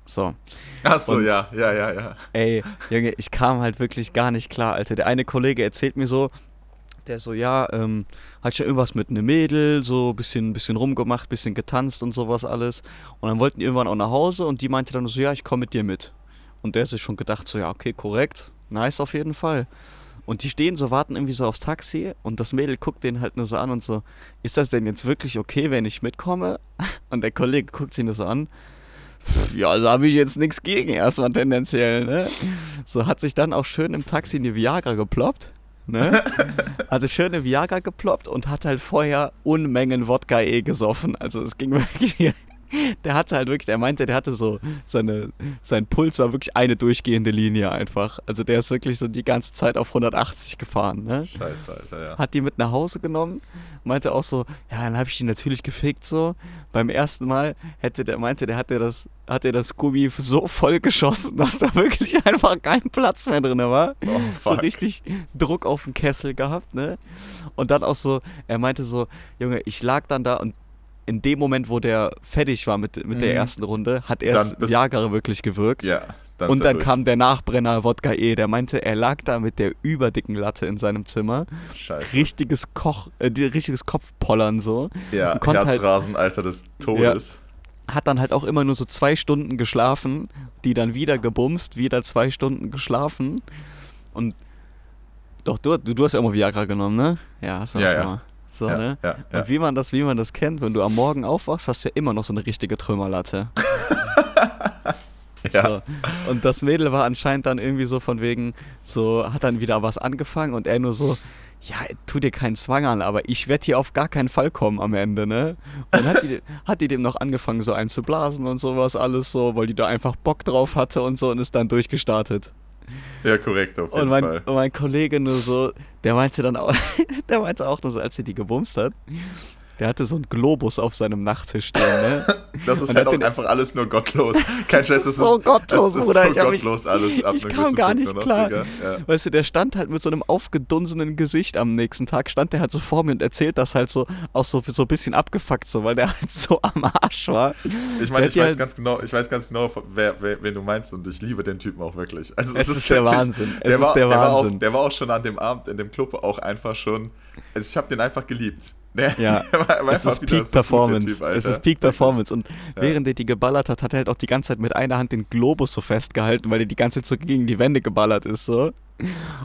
So. Achso, Und- ja, ja, ja, ja. Ey, Junge, ich kam halt wirklich gar nicht klar, Alter. Der eine Kollege erzählt mir so, der so, ja, ähm, hat schon irgendwas mit einem Mädel, so bisschen, bisschen rumgemacht, bisschen getanzt und sowas alles. Und dann wollten die irgendwann auch nach Hause und die meinte dann so, ja, ich komme mit dir mit. Und der hat sich schon gedacht, so, ja, okay, korrekt, nice auf jeden Fall. Und die stehen so, warten irgendwie so aufs Taxi und das Mädel guckt den halt nur so an und so, ist das denn jetzt wirklich okay, wenn ich mitkomme? Und der Kollege guckt sie nur so an. "Pff, Ja, da habe ich jetzt nichts gegen, erstmal tendenziell, ne? So hat sich dann auch schön im Taxi eine Viagra geploppt, ne? Hat sich schön eine Viagra geploppt und hat halt vorher Unmengen Wodka eh gesoffen. Also es ging wirklich der hatte halt wirklich, der meinte, der hatte so, seine, sein Puls war wirklich eine durchgehende Linie einfach. Also der ist wirklich so die ganze Zeit auf 180 gefahren. Ne? Scheiße, Alter, ja. Hat die mit nach Hause genommen, meinte auch so, ja, dann habe ich die natürlich gefickt so. Beim ersten Mal hätte der, meinte, der hat das, hat er das Gummi so voll geschossen, dass da wirklich einfach kein Platz mehr drin war. Oh, so richtig Druck auf den Kessel gehabt, ne? Und dann auch so, er meinte so, Junge, ich lag dann da und in dem Moment, wo der fertig war mit, mit der Mhm. ersten Runde, hat erst Viagra wirklich gewirkt. Ja, dann und dann durch. kam der Nachbrenner Wodka E. Der meinte, er lag da mit der überdicken Latte in seinem Zimmer. Scheiße. Richtiges Koch, äh, richtiges Kopfpollern so. Ja, halt- Herzrasen, Alter, des Todes. Hat dann halt auch immer nur so zwei Stunden geschlafen, die dann wieder gebumst, wieder zwei Stunden geschlafen. Und doch, du, du, hast ja immer Viagra genommen, ne? Ja, hast du Ja, ja. mal. So, Ja, ne? ja, ja. Und wie man das, wie man das kennt, wenn du am Morgen aufwachst, hast du ja immer noch so eine richtige Trümmerlatte. Ja. So. Und das Mädel war anscheinend dann irgendwie so von wegen, so hat dann wieder was angefangen und er nur so, ja, tu dir keinen Zwang an, aber ich werde hier auf gar keinen Fall kommen am Ende, ne? Und hat die, hat die dem noch angefangen, so einzublasen und sowas alles so, weil die da einfach Bock drauf hatte und so und ist dann durchgestartet. Ja, korrekt, auf jeden Und mein, Fall. und mein Kollege nur so, der meinte dann auch, der meinte auch nur so, als er die gebumst hat, der hatte so einen Globus auf seinem Nachttisch stehen, ne? Das ist Und halt auch einfach alles nur gottlos. Kein Scheiß, ist das so gottlos, das ist Bruder, so ich hab mich- gottlos alles ab ich kam gar Punkt nicht noch, klar. Ja. Weißt du, der stand halt mit so einem aufgedunsenen Gesicht am nächsten Tag, stand der halt so vor mir und erzählt das halt so, auch so, so ein bisschen abgefuckt, so, weil der halt so am Arsch war. Ich meine, Der ich weiß ja- ganz genau, ich weiß ganz genau, wer, wer, wen du meinst und ich liebe den Typen auch wirklich. Also Es ist der Wahnsinn. Es ist war, der War auch, Wahnsinn. der war auch schon an dem Abend in dem Club auch einfach schon. Also ich habe den einfach geliebt. Der, Ja, Es ist Peak Performance. Typ, es ist Peak Performance. Und Ja. während er die geballert hat, hat er halt auch die ganze Zeit mit einer Hand den Globus so festgehalten, weil er die ganze Zeit so gegen die Wände geballert ist, so.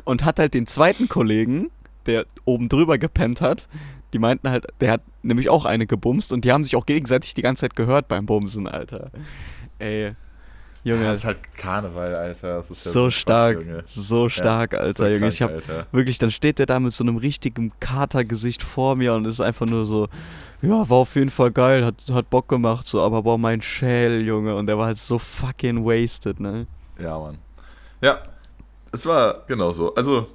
Und hat halt den zweiten Kollegen, der oben drüber gepennt hat, die meinten halt, der hat nämlich auch eine gebumst und die haben sich auch gegenseitig die ganze Zeit gehört beim Bumsen, Alter. Ey, Junge, Ja, das ist halt Karneval, Alter. Das ist ja so Quatsch, stark, Junge. so stark, Ja, Alter, so Junge. krank, Ich hab Alter. wirklich, dann steht der da mit so einem richtigen Katergesicht vor mir und ist einfach nur so, ja, war auf jeden Fall geil, hat, hat Bock gemacht, so, aber boah, mein Schäl, Junge. Und der war halt so fucking wasted, ne? Ja, Mann. Ja, es war genau so. Also,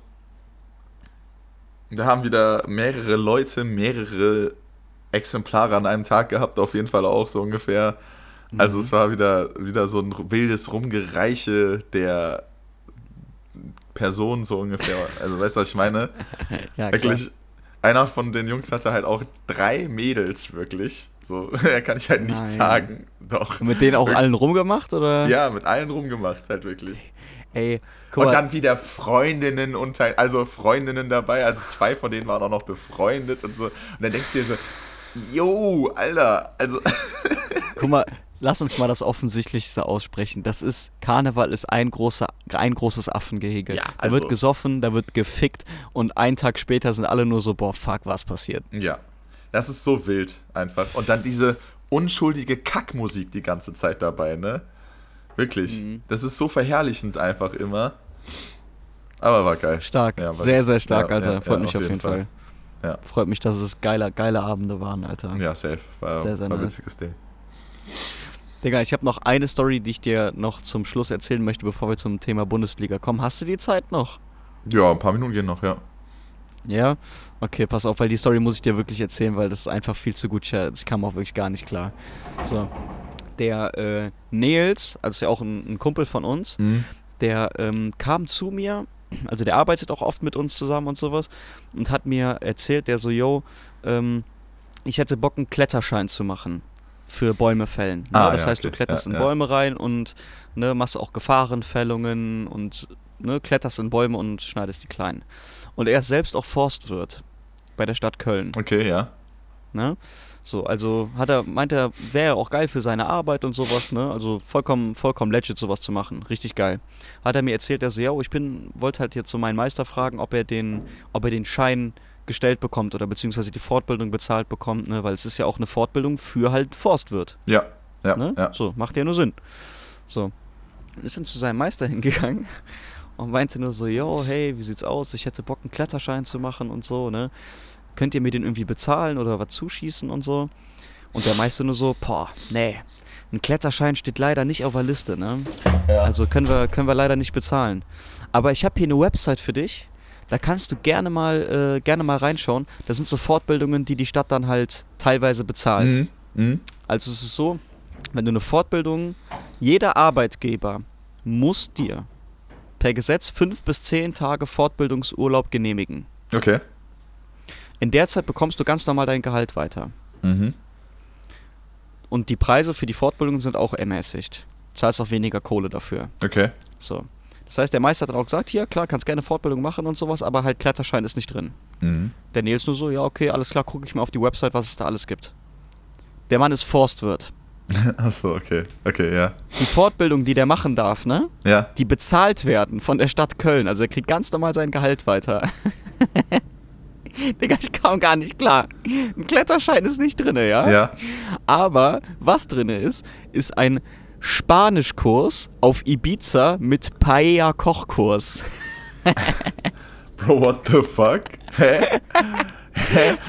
da haben wieder mehrere Leute, mehrere Exemplare an einem Tag gehabt, auf jeden Fall auch so ungefähr. Also Mhm. es war wieder, wieder so ein wildes Rumgereiche der Person so ungefähr. Also weißt du, was ich meine? Ja, Wirklich, einer von den Jungs hatte halt auch drei Mädels, wirklich. So, er kann ich halt nicht Nein. sagen. Doch. Und mit denen auch Wirklich. allen rumgemacht, oder? Ja, mit allen rumgemacht, halt wirklich. Ey, guck Und mal, dann wieder Freundinnen unter, also Freundinnen dabei, also zwei von denen waren auch noch befreundet und so. Und dann denkst du dir so, yo, Alter, also guck mal, lass uns mal das Offensichtlichste aussprechen. Das ist, Karneval ist ein, großer, ein großes Affengehege. Ja, da also- wird gesoffen, da wird gefickt und einen Tag später sind alle nur so, boah, fuck, was passiert? ja, das ist so wild einfach. Und dann diese unschuldige Kackmusik die ganze Zeit dabei, ne? Wirklich, Mhm. das ist so verherrlichend einfach immer. Aber war geil. Stark, Ja, war sehr, sehr stark, ja, Alter. Freut mich auf jeden Fall. Ja. Freut mich, dass es geile, geile Abende waren, Alter. Ja, safe. War, Sehr, sehr war ein nice. witziges Ding. Digga, ich habe noch eine Story, die ich dir noch zum Schluss erzählen möchte, bevor wir zum Thema Bundesliga kommen. Hast du die Zeit noch? Ja, ein paar Minuten gehen noch, ja. Ja? Okay, pass auf, weil die Story muss ich dir wirklich erzählen, weil das ist einfach viel zu gut. Ich, kam auch wirklich gar nicht klar. So. Der äh, Nils, also ist ja auch ein, ein Kumpel von uns, Mhm. der ähm, kam zu mir, also der arbeitet auch oft mit uns zusammen und sowas, und hat mir erzählt, der so, yo, ähm, ich hätte Bock, einen Kletterschein zu machen für Bäume fällen. Ne? Ah, das ja, heißt, du okay. kletterst Ja, in. Bäume rein und ne, machst auch Gefahrenfällungen und ne, kletterst in Bäume und schneidest die klein. Und er ist selbst auch Forstwirt bei der Stadt Köln. Okay, ja. Ne? So, also hat er, meint er, wäre auch geil für seine Arbeit und sowas, ne? Also vollkommen, vollkommen legit sowas zu machen. Richtig geil. Hat er mir erzählt, er so, ja, ich bin, wollte halt jetzt so meinen Meister fragen, ob er den, ob er den Schein gestellt bekommt oder beziehungsweise die Fortbildung bezahlt bekommt, ne? Weil es ist ja auch eine Fortbildung für halt Forstwirt. Ja, ja, Ne? ja. So, macht ja nur Sinn. So. Ist dann zu seinem Meister hingegangen und meinte nur so, yo, hey, wie sieht's aus? Ich hätte Bock, einen Kletterschein zu machen und so, ne? Könnt ihr mir den irgendwie bezahlen oder was zuschießen und so? Und der meiste nur so, boah, nee, ein Kletterschein steht leider nicht auf der Liste, ne? Ja. Also können wir, können wir leider nicht bezahlen. Aber ich habe hier eine Website für dich. Da kannst du gerne mal, äh, gerne mal reinschauen. Das sind so Fortbildungen, die die Stadt dann halt teilweise bezahlt. Mhm. Mhm. Also es ist so, wenn du eine Fortbildung, jeder Arbeitgeber muss dir per Gesetz fünf bis zehn Tage Fortbildungsurlaub genehmigen. Okay. In der Zeit bekommst du ganz normal dein Gehalt weiter. Mhm. Und die Preise für die Fortbildung sind auch ermäßigt. Zahlst auch weniger Kohle dafür. Okay. So. Das heißt, der Meister hat dann auch gesagt, hier, klar, kannst gerne Fortbildung machen und sowas, aber halt Kletterschein ist nicht drin. Mhm. Der Nils nur so, ja, okay, alles klar, gucke ich mal auf die Website, was es da alles gibt. Der Mann ist Forstwirt. Achso, okay. Okay, ja. Die Fortbildung, die der machen darf, ne, Ja. die bezahlt werden von der Stadt Köln. Also er kriegt ganz normal sein Gehalt weiter. Digga, ich kam gar nicht klar. Ein Kletterschein ist nicht drin, ja? Ja. Aber was drin ist, ist ein Spanischkurs auf Ibiza mit Paella-Kochkurs. Bro, what the fuck? Hä?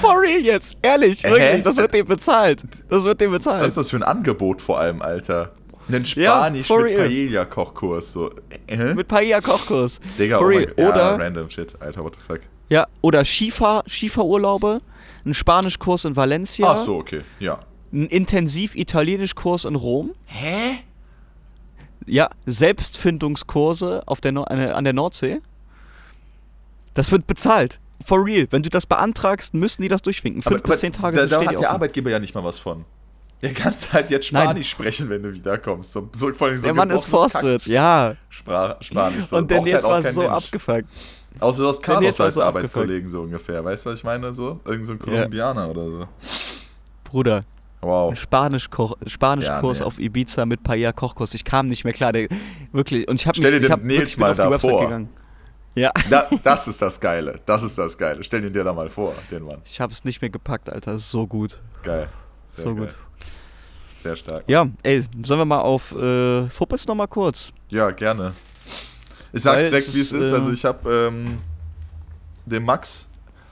For real jetzt, ehrlich, Hä? wirklich, das wird dem bezahlt. Das wird dem bezahlt. Was ist das für ein Angebot vor allem, Alter? Einen Ja, Spanisch for mit. Paella-Kochkurs. So. Äh? mit Paella-Kochkurs. Digga, For oh real. mein, ja, Oder, random shit, Alter, what the fuck. ja, oder Skifahr, Skifahrurlaube, ein Spanischkurs in Valencia, Ach so, okay, ja. Ein Intensiv-Italienischkurs in Rom, Hä? ja, Selbstfindungskurse auf der no an der- an der Nordsee. Das wird bezahlt. For real. Wenn du das beantragst, müssen die das durchwinken. Fünf bis zehn Tage da, da steht hat der offen. Arbeitgeber ja nicht mal was von. Der kannst halt jetzt Nein. Spanisch sprechen, wenn du wiederkommst. So, so, vor allem so Der Mann ist Forstwirt, ja. Kack- Spra- Spanisch. So. Und der Nils halt war so Mensch. abgefuckt. Außer du hast Carlos als so Arbeitskollegen so ungefähr. Weißt du, was ich meine? So? Irgend so ein Kolumbianer oder so. Bruder, Wow. Spanischkurs Ja, nee. auf Ibiza mit Paella Kochkurs. Ich kam nicht mehr klar, der, wirklich. Und ich habe Stell mich, dir ich hab den wirklich mal auf die Website vor. gegangen. Ja, Da, das ist das Geile. Das ist das Geile. Stell ihn dir da mal vor, den Mann. ich habe es nicht mehr gepackt, Alter. Das ist so gut. Geil. Sehr so geil. gut. Sehr stark. Ja, ey, sollen wir mal auf äh, Fuppes nochmal kurz? Ja, gerne. Ich sag's Weil direkt, wie es ist, Also ich habe ähm, dem Max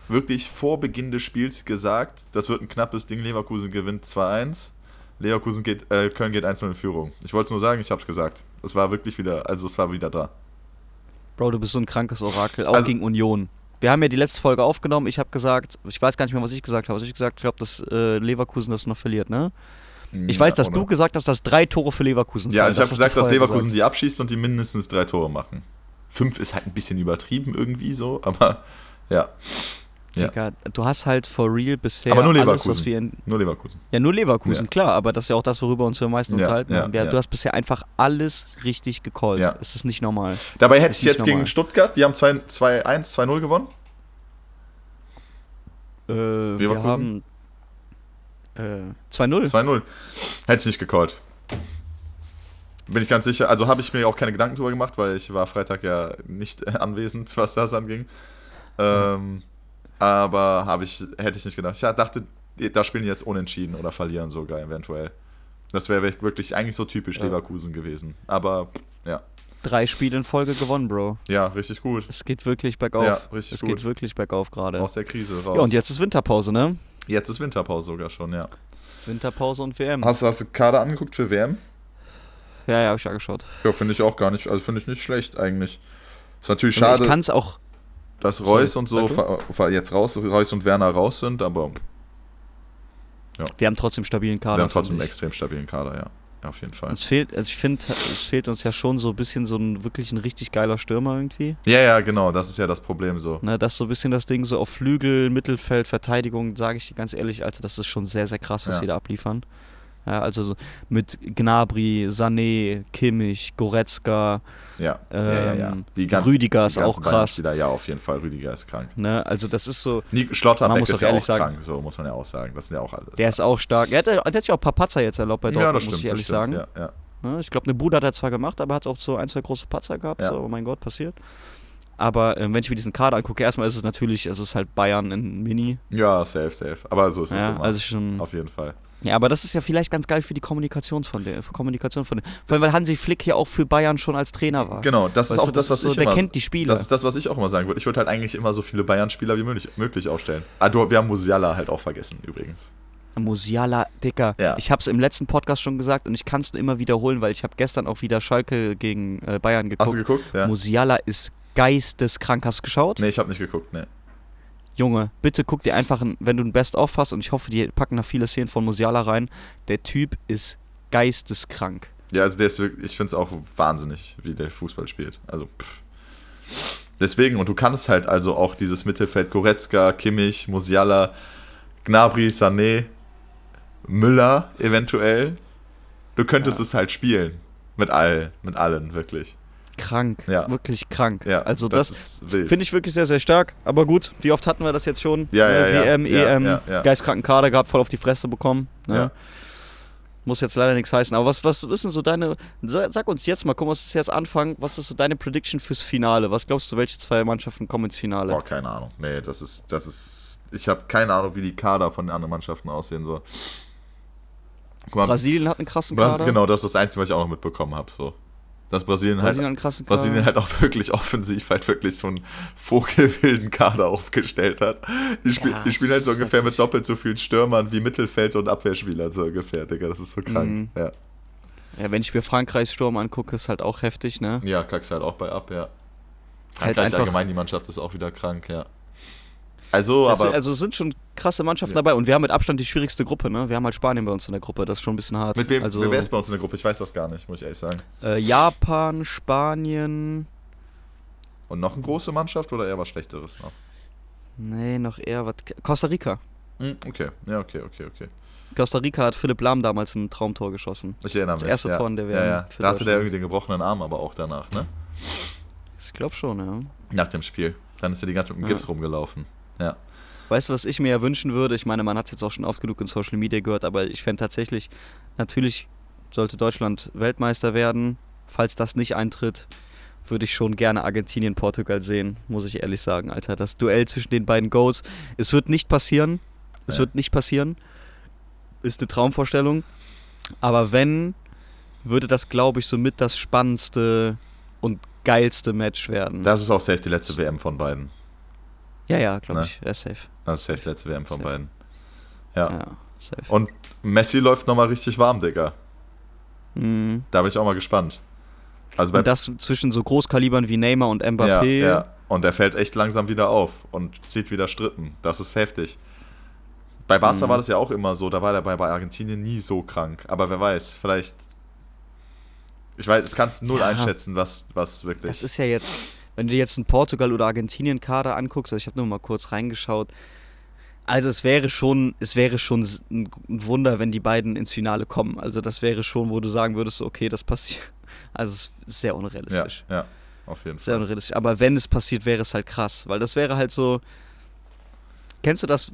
wirklich vor Beginn des Spiels gesagt, das wird ein knappes Ding. Leverkusen gewinnt 2-1. Leverkusen geht, äh, Köln geht 1-0 in Führung. Ich wollte es nur sagen, ich habe es gesagt. Es war wirklich wieder, also es war wieder da. Bro, du bist so ein krankes Orakel, auch Also- gegen Union. Wir haben ja die letzte Folge aufgenommen. Ich habe gesagt, ich weiß gar nicht mehr, was ich gesagt habe. Was ich gesagt, ich glaube, dass äh, Leverkusen das noch verliert, ne? Ich Ja, weiß, dass oder? du gesagt hast, dass drei Tore für Leverkusen Ja, fallen. ich habe gesagt, dass Leverkusen gesagt. die abschießt und die mindestens drei Tore machen. Fünf ist halt ein bisschen übertrieben irgendwie so, aber ja, ja. Digga, du hast halt for real bisher Aber nur alles, Leverkusen. was wir in, nur Leverkusen. Ja, nur Leverkusen, Ja. klar, aber das ist ja auch das, worüber uns wir am meisten Ja, unterhalten ja, haben. Ja, ja. Du hast bisher einfach alles richtig gecallt. Ja. Es ist nicht normal. Dabei hätte ich jetzt nicht gegen normal. Stuttgart, die haben 2 2-1, 2-0 gewonnen. Äh, wir haben äh, 2-0. 2-0. Hätte ich nicht gecallt. Bin ich ganz sicher. Also habe ich mir auch keine Gedanken drüber gemacht, weil ich war Freitag ja nicht anwesend, was das anging. Ähm, aber habe ich, hätte ich nicht gedacht. Ich dachte, da spielen die jetzt unentschieden oder verlieren sogar eventuell. Das wäre wirklich eigentlich so typisch Ja. Leverkusen gewesen. Aber ja, Drei Spiele in Folge gewonnen, Bro. ja, richtig gut. Es geht wirklich bergauf. Ja, richtig es gut. geht wirklich bergauf gerade. Aus der Krise raus. Ja, und jetzt ist Winterpause, ne? jetzt ist Winterpause sogar schon, ja. Winterpause und WM. Hast, hast du Kader angeguckt für WM? Ja, ja, hab ich angeschaut. Ja, finde ich auch gar nicht. Also finde ich nicht schlecht eigentlich. Ist natürlich schade. Ich kann es auch. Dass Sorry, Reus und so jetzt raus, Reus und Werner raus sind, aber Wir haben trotzdem stabilen Kader. wir haben trotzdem einen extrem stabilen Kader, ja. ja auf jeden Fall. Uns fehlt, also ich finde, es fehlt uns ja schon so ein bisschen so ein wirklich ein richtig geiler Stürmer irgendwie. Ja, ja, genau, das ist ja das Problem so. Ne, das ist so ein bisschen das Ding, so auf Flügel, Mittelfeld, Verteidigung, sage ich dir ganz ehrlich, Alter, das ist schon sehr, sehr krass, was Ja. wir da abliefern. Ja, also so mit Gnabry, Sané, Kimmich, Goretzka, Ja, ja, ja, ja. Ähm, ganzen, Rüdiger ist auch krass. Bayern-Spieler, ja, auf jeden Fall. Rüdiger ist krank. ne, also das ist so, Nick Schlotterbeck ist ja auch sagen- krank, so muss man ja auch sagen. Das sind ja auch alles. der ist auch stark. Er hat, er hat sich auch ein paar Patzer jetzt erlaubt bei Dortmund, ja, das stimmt, muss ich ehrlich stimmt, sagen. Ne, ich glaube, eine Bude hat er zwar gemacht, aber hat auch so ein, zwei große Patzer gehabt, so, oh mein Gott, passiert. Aber ähm, wenn ich mir diesen Kader angucke, erstmal ist es natürlich, es ist halt Bayern in Mini. ja, safe, safe. Aber so ist es immer. also schon, auf jeden Fall. Ja, aber das ist ja vielleicht ganz geil für die Kommunikation von der Kommunikation von der, Vor allem, weil Hansi Flick ja auch für Bayern schon als Trainer war. Genau, das ist Weißt auch du, das, was ist so, ich Der immer, kennt die Spieler. Das ist das, was ich auch immer sagen würde. Ich würde halt eigentlich immer so viele Bayern-Spieler wie möglich, möglich aufstellen. Ah, du, wir haben Musiala halt auch vergessen, übrigens. Musiala, Dicker. Ja. Ich habe es im letzten Podcast schon gesagt und ich kann es nur immer wiederholen, weil ich habe gestern auch wieder Schalke gegen äh, Bayern Hast du geguckt. geguckt? Ja. Musiala ist geisteskrank. Hast du geschaut? Nee, ich habe nicht geguckt, nee. Junge, bitte guck dir einfach, ein, wenn du ein Best-of hast und ich hoffe, die packen da viele Szenen von Musiala rein. Der Typ ist geisteskrank. Ja, also der ist wirklich, ich finde es auch wahnsinnig, wie der Fußball spielt. Also, pff. Deswegen, und du kannst halt also auch dieses Mittelfeld Goretzka, Kimmich, Musiala, Gnabry, Sané, Müller eventuell. Du könntest Ja. es halt spielen. Mit all, mit allen, wirklich. Krank. Ja. Wirklich krank. Ja, also das, wild. finde ich wirklich sehr, sehr stark. Aber gut, wie oft hatten wir das jetzt schon? Ja, Ne, ja. WM, Ja, EM, ja, ja. geistkranken Kader gehabt, voll auf die Fresse bekommen. Ne? Ja. Muss jetzt leider nichts heißen. Aber was, was ist denn so deine. Sag, uns jetzt mal, komm, was ist jetzt Anfang? Was ist so deine Prediction fürs Finale? Was glaubst du, welche zwei Mannschaften kommen ins Finale? Boah, keine Ahnung. Nee, das ist, das ist. Ich habe keine Ahnung, wie die Kader von den anderen Mannschaften aussehen soll. Brasilien hat einen krassen Kader. genau, das ist das Einzige, was ich auch noch mitbekommen habe. So. Dass Brasilien, Brasilien halt. Brasilien halt auch wirklich offensiv halt wirklich so einen vogelwilden Kader aufgestellt hat. Die, spiel, Ja, die spielen halt so ungefähr mit doppelt so vielen Stürmern wie Mittelfeld- und Abwehrspielern so ungefähr, Digga. Das ist so krank. Mhm. Ja. Ja, wenn ich mir Frankreichs Sturm angucke, ist halt auch heftig, ne? ja, kackst halt auch bei ab, ja. Halt Frankreich einfach- allgemein, die Mannschaft ist auch wieder krank, ja. Also, Also, aber also es sind schon krasse Mannschaften Ja. dabei und wir haben mit Abstand die schwierigste Gruppe, ne? Wir haben halt Spanien bei uns in der Gruppe, das ist schon ein bisschen hart. mit wem, also, wer ist bei uns in der Gruppe? Ich weiß das gar nicht, muss ich ehrlich sagen. äh, Japan, Spanien. Und noch eine große Mannschaft oder eher was Schlechteres noch? Nee, noch eher was. Costa Rica. Hm, okay, ja, okay, okay, okay. Costa Rica hat Philipp Lahm damals ein Traumtor geschossen. Ich erinnere mich. Das erste ja. Tor in der Ja, WM ja. für Da hatte der irgendwie den gebrochenen Arm, aber auch danach, ne? Ich glaube schon, ja. Nach dem Spiel. Dann ist er die ganze Zeit mit dem Ja. Gips rumgelaufen. Ja. Weißt du, was ich mir ja wünschen würde? Ich meine, man hat es jetzt auch schon oft genug in Social Media gehört, aber ich fände tatsächlich, natürlich sollte Deutschland Weltmeister werden. Falls das nicht eintritt, würde ich schon gerne Argentinien, Portugal sehen, muss ich ehrlich sagen, Alter. Das Duell zwischen den beiden Goats. Es wird nicht passieren. Es Ja. wird nicht passieren. Ist eine Traumvorstellung. Aber wenn, würde das, glaube ich, somit das spannendste und geilste Match werden. Das ist auch safe die letzte WM von beiden. Ja, ja, glaube Ne? ich. Ja, safe. Das ist safe die letzte WM von Safe. beiden. Ja. Ja, safe. Und Messi läuft nochmal richtig warm, Digga. Mhm. Da bin ich auch mal gespannt. Also bei Und das zwischen so Großkalibern wie Neymar und ja, Mbappé. ja. Und er fällt echt langsam wieder auf und zieht wieder Strippen. Das ist heftig. Bei Barca Mhm. war das ja auch immer so, da war der bei, bei Argentinien nie so krank. Aber wer weiß, vielleicht. Ich weiß, ich kann es null Ja. einschätzen, was, was wirklich. Das ist ja jetzt, wenn du dir jetzt einen Portugal- oder Argentinien-Kader anguckst, also ich habe nur mal kurz reingeschaut. Also es wäre schon, es wäre schon ein Wunder, wenn die beiden ins Finale kommen. Also das wäre schon, wo du sagen würdest, okay, das passiert. Also es ist sehr ja, unrealistisch. ja, auf jeden Sehr Fall. unrealistisch. Aber wenn es passiert, wäre es halt krass, weil das wäre halt so. Kennst du das?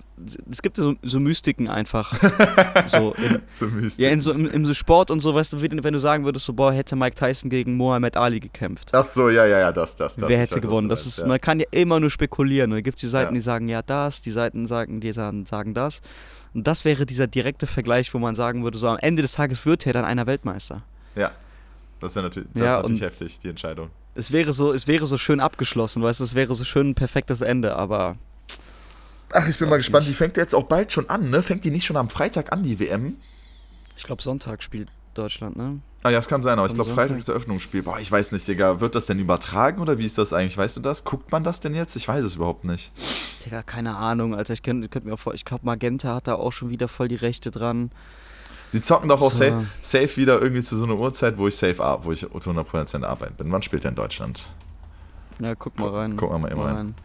Es gibt so, so Mystiken einfach. so in, So Mystik. Ja, in so, im, im so Sport und so, weißt du, wenn du sagen würdest, so, boah, hätte Mike Tyson gegen Mohammed Ali gekämpft. Ach so, ja, ja, ja, das, das, das. Wer hätte weiß, gewonnen? Das ist, ja. man kann ja immer nur spekulieren. Und da gibt es die Seiten, Ja. die sagen ja das, die Seiten sagen, die sagen, sagen das. Und das wäre dieser direkte Vergleich, wo man sagen würde, so am Ende des Tages wird ja dann einer Weltmeister. Ja. Das ist ja natürlich, das Ja, ist natürlich heftig, die Entscheidung. Es wäre so, es wäre so schön abgeschlossen, weißt du, es wäre so schön ein perfektes Ende, aber Ach, ich bin mal gespannt. nicht. Die fängt jetzt auch bald schon an, ne? Fängt die nicht schon am Freitag an, die WM? ich glaube Sonntag spielt Deutschland, ne? Ah ja, es kann sein, aber ich glaube. Freitag ist Eröffnungsspiel. Boah, ich weiß nicht, Digga. Wird das denn übertragen oder wie ist das eigentlich? Weißt du das? Guckt man das denn jetzt? Ich weiß es überhaupt nicht. Digga, keine Ahnung, Alter, ich könnte könnt mir auch vor, ich glaube Magenta hat da auch schon wieder voll die Rechte dran. Die zocken doch auch So. safe, safe wieder irgendwie zu so einer Uhrzeit, wo ich safe ar- wo ich zu 100% arbeiten bin. Wann spielt der in Deutschland? Ja, guck mal rein. gucken wir mal eben rein.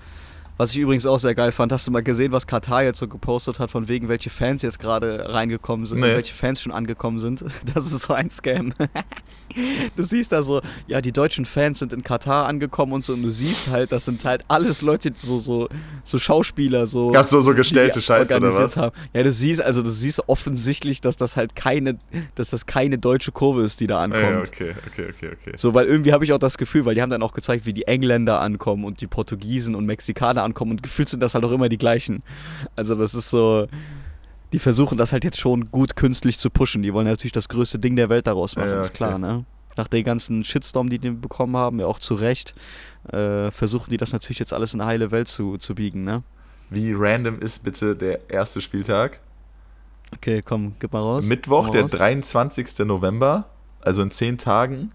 Was ich übrigens auch sehr geil fand, hast du mal gesehen, was Katar jetzt so gepostet hat, von wegen, welche Fans jetzt gerade reingekommen sind, Nee. welche Fans schon angekommen sind? Das ist so ein Scam. Du siehst da so, ja, die deutschen Fans sind in Katar angekommen und so, und du siehst halt, das sind halt alles Leute, so, so, so Schauspieler, so. Ach so, so gestellte Scheiße oder was? Haben. Ja, du siehst, also du siehst offensichtlich, dass das halt keine, dass das keine deutsche Kurve ist, die da ankommt. Ja, okay, okay, okay, okay. So, weil irgendwie habe ich auch das Gefühl, weil die haben dann auch gezeigt, wie die Engländer ankommen und die Portugiesen und Mexikaner ankommen und gefühlt sind das halt auch immer die gleichen. Also das ist so, die versuchen das halt jetzt schon gut künstlich zu pushen. Die wollen natürlich das größte Ding der Welt daraus machen, Ja, ja, ist klar, okay. ne? Nach dem ganzen Shitstorm, die die bekommen haben, ja auch zu Recht, äh, versuchen die das natürlich jetzt alles in eine heile Welt zu, zu biegen, ne? Wie random ist bitte der erste Spieltag? Okay, komm, gib mal raus. Mittwoch, Hau der raus. 23. November, also in 10 Tagen,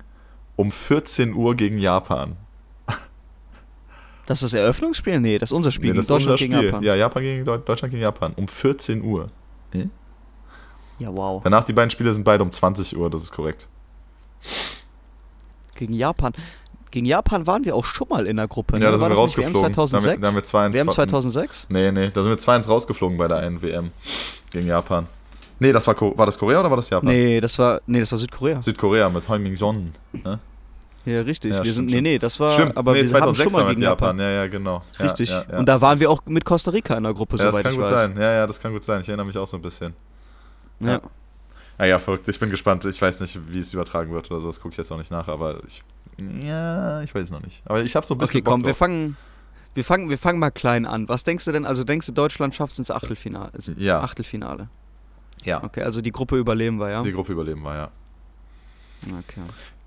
um 14 Uhr gegen Japan. Das ist das Eröffnungsspiel? Nee, das ist unser Spiel. Nee, das ist gegen unser Deutschland Spiel. gegen Japan. Ja, Japan gegen Deu- Deutschland gegen Japan. Um 14 Uhr. Ja, wow. Danach die beiden Spiele sind beide um 20 Uhr, das ist korrekt. Gegen Japan. Gegen Japan waren wir auch schon mal in der Gruppe. Ja, da ne? sind wir rausgeflogen. WM 2006? Da haben wir- da haben wir 2-1 WM ver- 2006? Nee, nee, da sind wir 2-1 rausgeflogen bei der einen WM gegen Japan. Nee, das war, war das Korea oder war das Japan? Nee, das war, nee, das war Südkorea. Südkorea mit Heung-Min Son. Ne? Ja, richtig. Ja, wir sind, stimmt, nee, nee, das war, Stimmt, aber nee, wir 2006 haben schon mal gegen Japan. Japan. Ja, ja, genau. Ja, Richtig. Ja. Und da waren wir auch mit Costa Rica in der Gruppe, ja, das soweit kann ich gut weiß. sein. Ja, ja, das kann gut sein. Ich erinnere mich auch so ein bisschen. Ja. Ja. Ah ja, verrückt. Ich bin gespannt. Ich weiß nicht, wie es übertragen wird oder so. Das gucke ich jetzt noch nicht nach, aber ich. Ja, ich weiß es noch nicht. Aber ich habe so ein bisschen. Okay, komm, Bock wir drauf. fangen, wir, fangen, wir fangen mal klein an. Was denkst du denn, also denkst du, Deutschland schafft es ins Achtelfinale? Ja. Achtelfinale. Ja. Okay, also die Gruppe überleben wir, ja? Die Gruppe überleben wir, ja. Okay.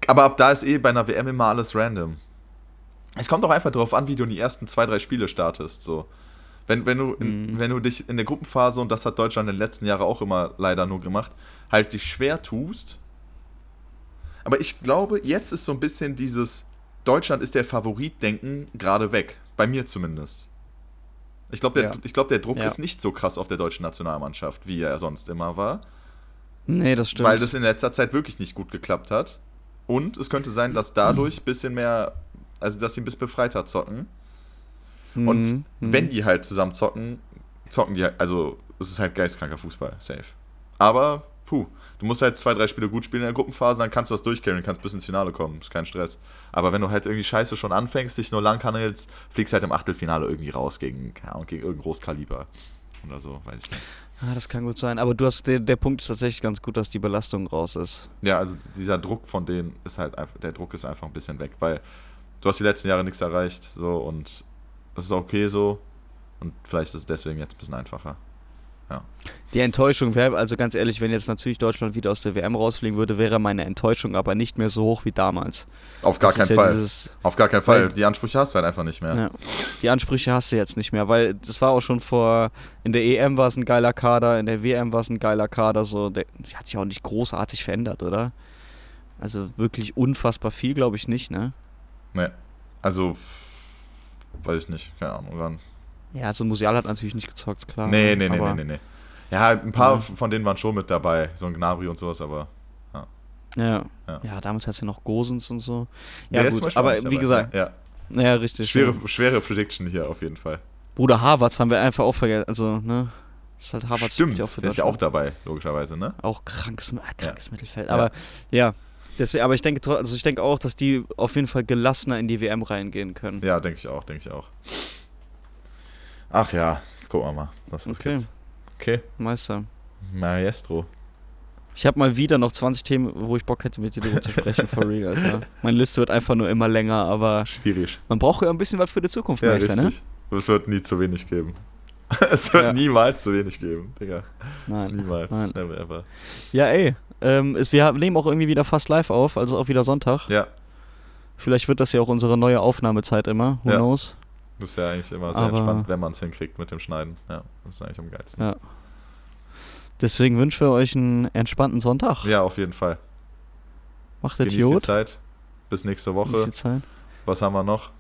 Aber ab da ist eh bei einer WM immer alles random. Es kommt auch einfach darauf an, wie du in die ersten zwei, drei Spiele startest. So. Wenn, wenn, du in, Mhm. wenn du dich in der Gruppenphase, und das hat Deutschland in den letzten Jahren auch immer leider nur gemacht, halt dich schwer tust. Aber ich glaube, jetzt ist so ein bisschen dieses Deutschland ist der Favorit-Denken gerade weg. Bei mir zumindest. Ich glaube, der, Ja. ich glaub, der Druck Ja. ist nicht so krass auf der deutschen Nationalmannschaft, wie er sonst immer war. Nee, das stimmt. Weil das in letzter Zeit wirklich nicht gut geklappt hat. Und es könnte sein, dass dadurch ein bisschen mehr, also dass sie ein bisschen befreiter zocken. Und Mhm, mhm. wenn die halt zusammen zocken, zocken die halt, also es ist halt geistkranker Fußball, safe. Aber, puh, du musst halt zwei, drei Spiele gut spielen in der Gruppenphase, dann kannst du das durchcarryen, kannst bis ins Finale kommen, ist kein Stress. Aber wenn du halt irgendwie scheiße schon anfängst, dich nur lang kannst, fliegst halt im Achtelfinale irgendwie raus gegen, Ahnung, gegen irgendein Großkaliber. Oder so, weiß ich nicht. Ah, das kann gut sein. Aber du hast, der, der Punkt ist tatsächlich ganz gut, dass die Belastung raus ist. Ja, also dieser Druck von denen ist halt einfach, der Druck ist einfach ein bisschen weg, weil du hast die letzten Jahre nichts erreicht, so und das ist okay so und vielleicht ist es deswegen jetzt ein bisschen einfacher. Die Enttäuschung wäre, also ganz ehrlich, wenn jetzt natürlich Deutschland wieder aus der WM rausfliegen würde, wäre meine Enttäuschung aber nicht mehr so hoch wie damals. Auf gar Das keinen ja Fall. Dieses, Auf gar keinen Fall. Die Ansprüche hast du halt einfach nicht mehr. ja, die Ansprüche hast du jetzt nicht mehr, weil das war auch schon vor, in der EM war es ein geiler Kader, in der WM war es ein geiler Kader, so, der, die hat sich auch nicht großartig verändert, oder? Also wirklich unfassbar viel, glaube ich nicht, ne? Nee. Also, weiß ich nicht, keine Ahnung. Dann. Ja, so ein Musial hat natürlich nicht gezockt, klar. Nee, nee, nee, aber, nee, nee, nee. Ja, ein paar Ja. von denen waren schon mit dabei, so ein Gnabry und sowas, aber Ja. Ja. ja. damals hast du noch Gosens und so. der Ja, zum gut, aber wie gesagt, ja. ja, richtig. schwere, ja. schwere Prediction hier auf jeden Fall. Bruder Harvards haben wir einfach auch vergessen. Also, ne? Ist halt Harvards Stimmt, ja auch der ist ja auch dabei, logischerweise, ne? auch krankes, krankes Mittelfeld. Ja. Aber ja, deswegen, aber ich denke, also ich denke auch, dass die auf jeden Fall gelassener in die WM reingehen können. Ja, denke ich auch, denke ich auch. Ach ja, gucken wir mal, was das Okay. gibt. Okay, Meister. Maestro. Ich habe mal wieder noch 20 Themen, wo ich Bock hätte, mit dir drüber zu sprechen, for real, Alter. Meine Liste wird einfach nur immer länger, aber Schwierig. man braucht ja ein bisschen was für die Zukunft, Ja, Meister, ne? richtig. Es wird nie zu wenig geben. es wird Ja. niemals zu wenig geben, Digga. Nein. Niemals. Nein. Never ever. Ja, ey. Ähm, es, wir nehmen auch irgendwie wieder fast live auf, also auch wieder Sonntag. Ja, Vielleicht wird das ja auch unsere neue Aufnahmezeit immer. Who Ja. knows? Das ist ja eigentlich immer sehr Aber- entspannt, wenn man es hinkriegt mit dem Schneiden. Ja, das ist eigentlich am geilsten. Ja. Deswegen wünschen wir euch einen entspannten Sonntag. Ja, auf jeden Fall. Macht die gut. Zeit. Bis nächste Woche. Was haben wir noch?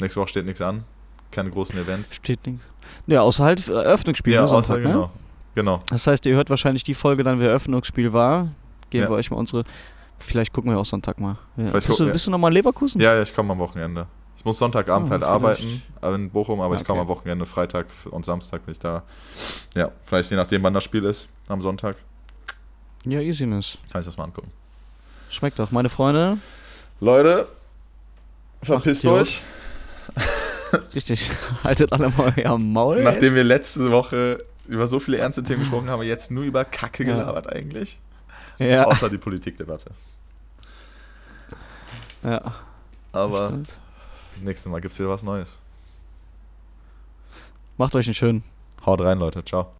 Nächste Woche steht nichts an. Keine großen Events. Steht nichts. Ja, außer halt Eröffnungsspiel. ja, ne, außer, Sonntag, genau. Ne? Genau. Das heißt, ihr hört wahrscheinlich die Folge dann, wie Eröffnungsspiel war. Geben Ja. wir euch mal unsere. Vielleicht gucken wir auch Sonntag mal. Ja. Bist, gucken du, wir- bist du nochmal in Leverkusen? Ja, ja, ich komme am Wochenende. Ich muss Sonntagabend Oh, halt arbeiten in Bochum, aber ich komme Okay. am Wochenende, Freitag und Samstag bin ich da. Ja, vielleicht je nachdem, wann das Spiel ist, am Sonntag, Ja, Easiness. kann ich das mal angucken. Schmeckt doch. Meine Freunde, Leute, verpisst Macht's euch. richtig. Haltet alle mal euer Maul. Nachdem wir letzte Woche über so viele ernste Themen gesprochen haben, jetzt nur über Kacke Ja. gelabert eigentlich. Ja. Außer die Politikdebatte. ja. Aber stimmt. Nächstes Mal gibt es wieder was Neues. Macht euch einen schönen. Haut rein, Leute. Ciao.